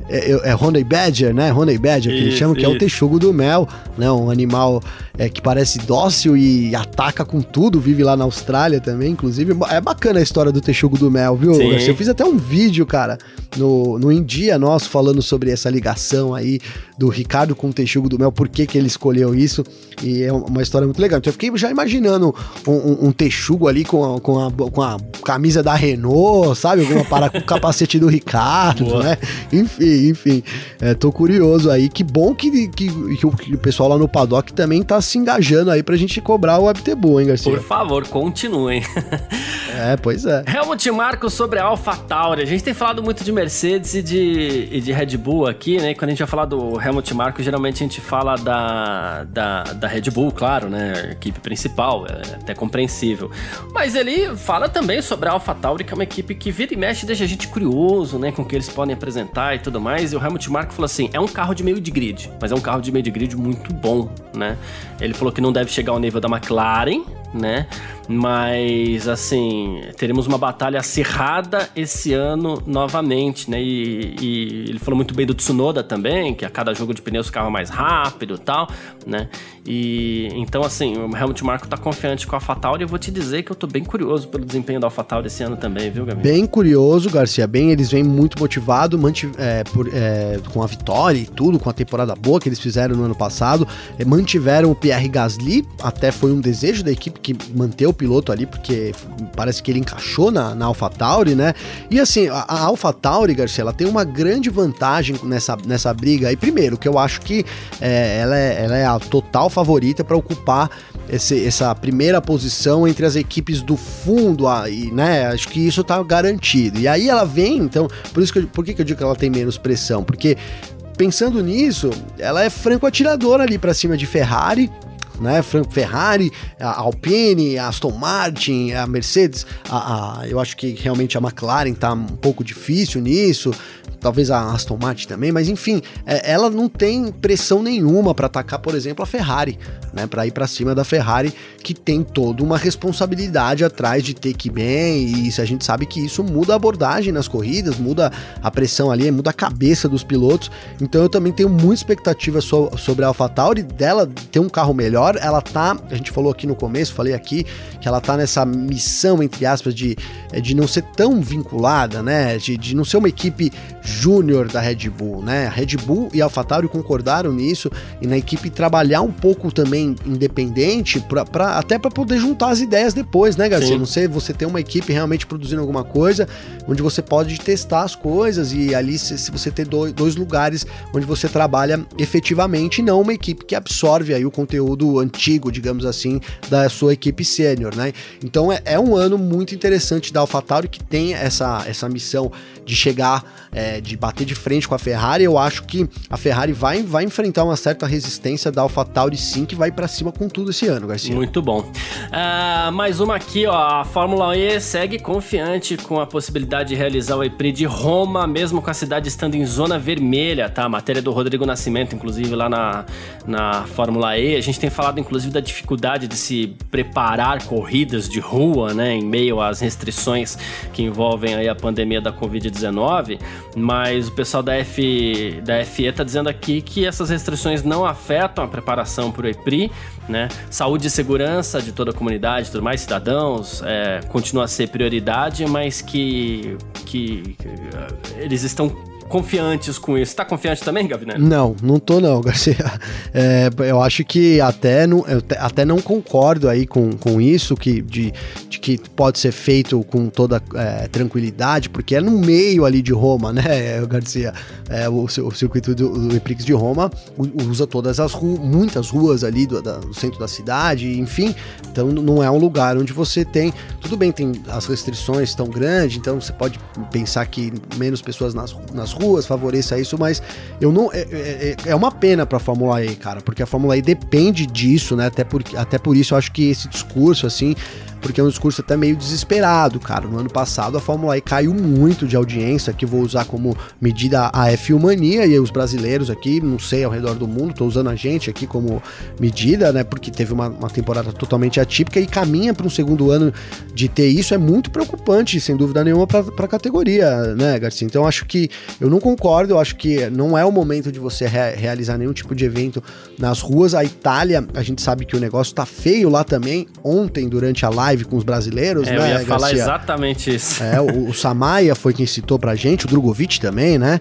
é, é, é Honey Badger, né? Honey Badger, que eles chamam, que é o texugo do mel, né? Um animal é, que parece dócil e ataca com tudo, vive lá na Austrália também, inclusive. É bacana a história do texugo do mel, viu? Sim. Eu fiz até um vídeo, cara, no, no India nosso, falando sobre essa ligação aí do Ricardo com o texugo do mel, por que, que ele escolheu isso. E é uma história muito legal. Então eu fiquei já imaginando um, um, um texugo ali com a, com, a, com a camisa da Renault, sabe? Alguma para com o capacete do Ricardo, Boa. né? Enfim, enfim. É, tô curioso aí. Que bom que, que, que, o, que, o, pessoal lá no paddock também tá se engajando aí pra gente cobrar o Abtebu, hein, Garcia? Por favor, continuem. é, pois é. Helmut Marco sobre a AlphaTauri. A gente tem falado muito de Mercedes e de, e de Red Bull aqui, né? Quando a gente vai falar do Helmut Helmut Marko, geralmente a gente fala da, da, da Red Bull, claro, né? Equipe principal, é até compreensível. Mas ele fala também sobre a AlphaTauri, que é uma equipe que vira e mexe deixa a gente curioso, né? Com o que eles podem apresentar e tudo mais. E o Helmut Marko falou assim: é um carro de meio de grid, mas é um carro de meio de grid muito bom, né? Ele falou que não deve chegar ao nível da McLaren, né? Mas, assim, teremos uma batalha acirrada esse ano novamente, né? E, e, ele falou muito bem do Tsunoda também, que a cada jogo de pneus ficava mais rápido e tal, né? E então, assim, o Helmut Marko tá confiante com a AlphaTauri. Eu vou te dizer que eu tô bem curioso pelo desempenho da AlphaTauri esse ano também, viu, Gabriel? Bem curioso, Garcia. Bem, eles vêm muito motivados é, é, com a vitória e tudo, com a temporada boa que eles fizeram no ano passado. É, mantiveram o Pierre Gasly, até foi um desejo da equipe que manteve o piloto ali, porque parece que ele encaixou na, na AlphaTauri, né? E assim, a, AlphaTauri, Garcia, ela tem uma grande vantagem nessa, nessa briga aí. Primeiro, que eu acho que é, ela, é, ela é a total favorita para ocupar esse, essa primeira posição entre as equipes do fundo, aí, né? Acho que isso tá garantido. E aí ela vem, então, por isso que eu, por que, que eu digo que ela tem menos pressão? Porque pensando nisso, ela é franco atiradora ali para cima de Ferrari, né? Ferrari, a Alpine, a Aston Martin, a Mercedes, a, a, eu acho que realmente a McLaren tá um pouco difícil nisso talvez a Aston Martin também, mas enfim, é, ela não tem pressão nenhuma para atacar, por exemplo, a Ferrari, né, para ir para cima da Ferrari, que tem toda uma responsabilidade atrás de ter que ir bem, e a gente sabe que isso muda a abordagem nas corridas, muda a pressão ali, muda a cabeça dos pilotos. Então eu também tenho muita expectativa so, sobre a AlphaTauri dela ter um carro melhor. Ela tá, a gente falou aqui no começo, falei aqui que ela tá nessa missão entre aspas de, de não ser tão vinculada, né, de, de não ser uma equipe júnior da Red Bull, né? A Red Bull e AlphaTauri concordaram nisso e na equipe trabalhar um pouco também independente, pra, pra até para poder juntar as ideias depois, né, Garcia? Sim. Não sei, você tem uma equipe realmente produzindo alguma coisa, onde você pode testar as coisas e ali se, se você ter dois, dois lugares onde você trabalha efetivamente, e não uma equipe que absorve aí o conteúdo antigo, digamos assim, da sua equipe sênior, né? Então é, é um ano muito interessante da AlphaTauri que tem essa, essa missão de chegar, é, de bater de frente com a Ferrari, eu acho que a Ferrari vai, vai enfrentar uma certa resistência da AlphaTauri sim, que vai para cima com tudo esse ano, Garcia. Muito bom. Uh, mais uma aqui, ó. A Fórmula E segue confiante com a possibilidade de realizar o EPRI de Roma, mesmo com a cidade estando em zona vermelha, tá? matéria do Rodrigo Nascimento, inclusive, lá na, na Fórmula E. A gente tem falado, inclusive, da dificuldade de se preparar corridas de rua, né? Em meio às restrições que envolvem aí a pandemia da Covid-19. Covid-19, mas o pessoal da, F, da FE está dizendo aqui que essas restrições não afetam a preparação para o EPRI, né? Saúde e segurança de toda a comunidade, tudo mais, cidadãos, é, continua a ser prioridade, mas que, que, que eles estão confiantes com isso. Tá confiante também, Gavinelli? Não, não tô não, Garcia. É, eu acho que até não, até não concordo aí com, com isso, que, de, de que pode ser feito com toda é, tranquilidade, porque é no meio ali de Roma, né, Garcia? É, o, o circuito do, do Eprix de Roma usa todas as ruas, muitas ruas ali do, da, do centro da cidade, enfim, então não é um lugar onde você tem, tudo bem, tem as restrições tão grandes, então você pode pensar que menos pessoas nas, nas ruas, ruas favoreça isso, mas eu não. É, é, é, é uma pena pra Fórmula E, cara, porque a Fórmula E depende disso, né? Até por, até por isso eu acho que esse discurso, assim, porque é um discurso até meio desesperado, cara. No ano passado a Fórmula E caiu muito de audiência, que vou usar como medida a F1 Mania e os brasileiros aqui, não sei, ao redor do mundo, tô usando a gente aqui como medida, né? Porque teve uma, uma temporada totalmente atípica e caminha para um segundo ano de ter isso, é muito preocupante, sem dúvida nenhuma, para a categoria, né, Garcia? Então acho que eu não concordo, eu acho que não é o momento de você re realizar nenhum tipo de evento nas ruas. A Itália, a gente sabe que o negócio tá feio lá também. Ontem, durante a live, live com os brasileiros, é, né? Eu ia falar Garcia? exatamente isso. É, o, o Samaia foi quem citou pra gente, o Drogovic também, né?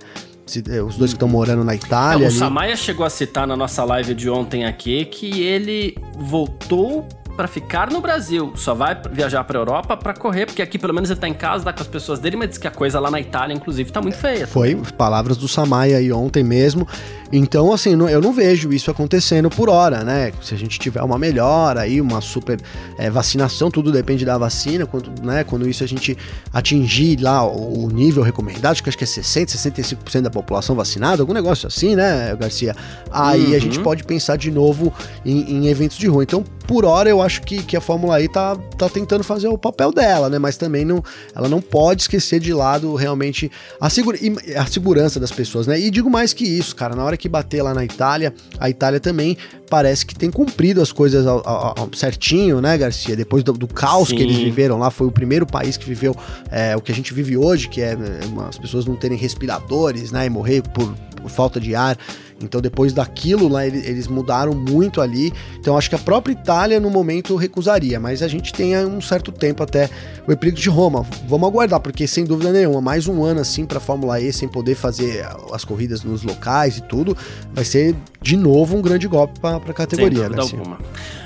É, os dois que estão morando na Itália. Não, o Samaia chegou a citar na nossa live de ontem aqui que ele voltou para ficar no Brasil, só vai viajar para Europa para correr, porque aqui pelo menos ele tá em casa, tá com as pessoas dele, mas diz que a coisa lá na Itália, inclusive, tá muito feia. Foi palavras do Samaia aí ontem mesmo. Então, assim, eu não vejo isso acontecendo por hora, né? Se a gente tiver uma melhora aí, uma super é, vacinação, tudo depende da vacina, quando, né, quando isso a gente atingir lá o nível recomendado, que acho que é 60, 65% da população vacinada, algum negócio assim, né, Garcia? Aí uhum. a gente uhum. pode pensar de novo em, em, eventos de rua. Então, por hora, eu acho que, que a Fórmula E tá, tá tentando fazer o papel dela, né? Mas também não, ela não pode esquecer de lado realmente a, segura, a segurança das pessoas, né? E digo mais que isso, cara, na hora que bater lá na Itália, a Itália também parece que tem cumprido as coisas ao, ao, ao certinho, né, Garcia? Depois do, do caos Sim. que eles viveram lá, foi o primeiro país que viveu é, o que a gente vive hoje, que é né, as pessoas não terem respiradores, né, e morrer por, por falta de ar. Então, depois daquilo lá, eles mudaram muito ali. Então, acho que a própria Itália, no momento, recusaria. Mas a gente tem um certo tempo até o Epílogo de Roma. Vamos aguardar, porque sem dúvida nenhuma, mais um ano assim para a Fórmula E, sem poder fazer as corridas nos locais e tudo, vai ser de novo um grande golpe para a categoria. Sem dúvida alguma.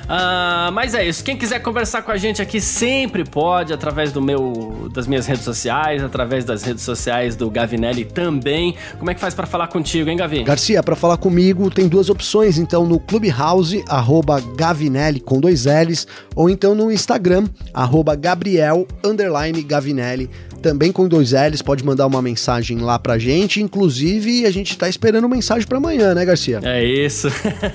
Uh, mas é isso. Quem quiser conversar com a gente aqui sempre pode, através do meu, das minhas redes sociais, através das redes sociais do Gavinelli também. Como é que faz para falar contigo, hein, Gavi? Garcia, para falar comigo tem duas opções. Então, no Clubhouse, arroba Gavinelli com dois L's, ou então no Instagram, arroba Gabriel, Gavinelli também com dois L's, pode mandar uma mensagem lá pra gente. Inclusive, a gente tá esperando mensagem para amanhã, né, Garcia? É isso.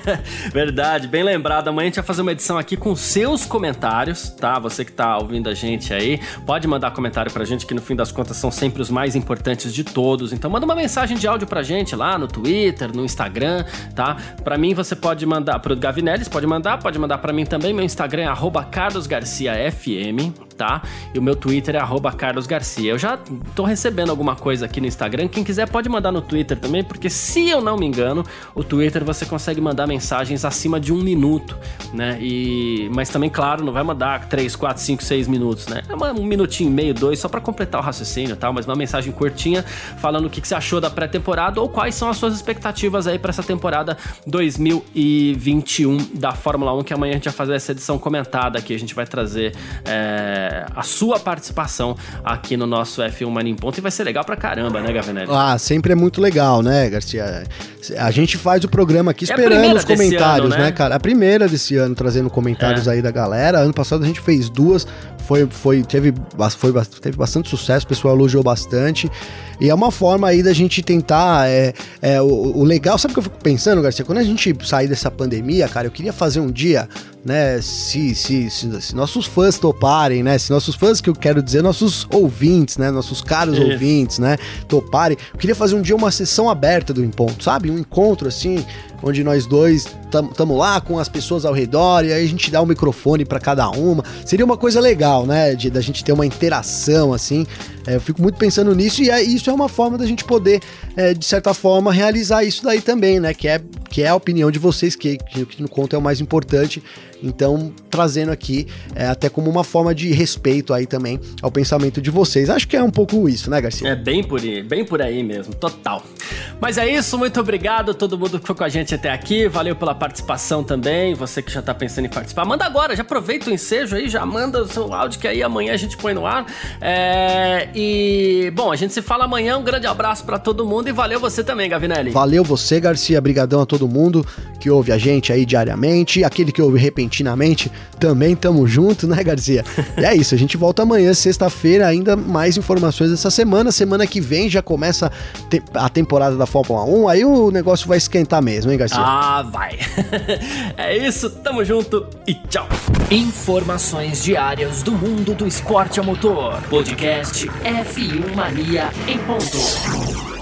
Verdade, bem lembrado. Amanhã a gente vai fazer uma edição aqui com seus comentários, tá? Você que tá ouvindo a gente aí, pode mandar comentário pra gente, que no fim das contas são sempre os mais importantes de todos. Então manda uma mensagem de áudio pra gente lá no Twitter, no Instagram, tá? Pra mim você pode mandar, pro Gavinelli, pode mandar, pode mandar pra mim também. Meu Instagram é carlosgarciafm, tá? E o meu Twitter é carlosgarcia. Eu já tô recebendo alguma coisa aqui no Instagram. Quem quiser pode mandar no Twitter também, porque se eu não me engano, o Twitter você consegue mandar mensagens acima de um minuto, né? E mas também, claro, não vai mandar 3, 4, 5, 6 minutos, né? É um minutinho e meio, dois, só para completar o raciocínio, tal. Mas uma mensagem curtinha falando o que, que você achou da pré-temporada ou quais são as suas expectativas aí para essa temporada 2021 da Fórmula 1, que amanhã a gente vai fazer essa edição comentada aqui. A gente vai trazer é, a sua participação aqui no nosso F1 Mania em Ponto e vai ser legal pra caramba, né, Gavinelli? Ah, sempre é muito legal, né, Garcia? A gente faz o programa aqui é esperando os comentários, ano, né? né? cara? A primeira desse ano, trazendo comentários é. aí da galera. Ano passado a gente fez duas, foi, foi, teve, foi, teve bastante sucesso, o pessoal elogiou bastante. E é uma forma aí da gente tentar. É, é, o, o legal, sabe o que eu fico pensando, Garcia? Quando a gente sair dessa pandemia, cara, eu queria fazer um dia, né? Se, se, se, se nossos fãs toparem, né? Se nossos fãs, que eu quero dizer, nossos ouvintes, né? Nossos caros Isso. ouvintes, né? Toparem. Eu queria fazer um dia uma sessão aberta do Imponto, sabe? Um encontro assim, onde nós dois estamos lá com as pessoas ao redor e aí a gente dá um microfone para cada uma. Seria uma coisa legal, né? De da gente ter uma interação assim. É, eu fico muito pensando nisso e é, isso é uma forma da gente poder, é, de certa forma, realizar isso daí também, né? Que é, que é a opinião de vocês, que, que, que no conto é o mais importante. Então, trazendo aqui é, até como uma forma de respeito aí também ao pensamento de vocês. Acho que é um pouco isso, né, Garcia? É bem por aí, bem por aí mesmo, total. Mas é isso, muito obrigado a todo mundo que foi com a gente até aqui. Valeu pela participação também. Você que já tá pensando em participar, manda agora, já aproveita o ensejo aí, já manda o seu áudio que aí amanhã a gente põe no ar. É, e bom, a gente se fala amanhã. Um grande abraço para todo mundo e valeu você também, Gavinelli. Valeu você, Garcia. Brigadão a todo mundo que ouve a gente aí diariamente, aquele que ouve repentinamente, também tamo junto, né, Garcia? E é isso, a gente volta amanhã, sexta-feira, ainda mais informações dessa semana. Semana que vem já começa a temporada da Fórmula 1, aí o negócio vai esquentar mesmo, hein, Garcia? Ah, vai. é isso, tamo junto e tchau. Informações diárias do mundo do esporte a motor. Podcast F1 Mania em ponto.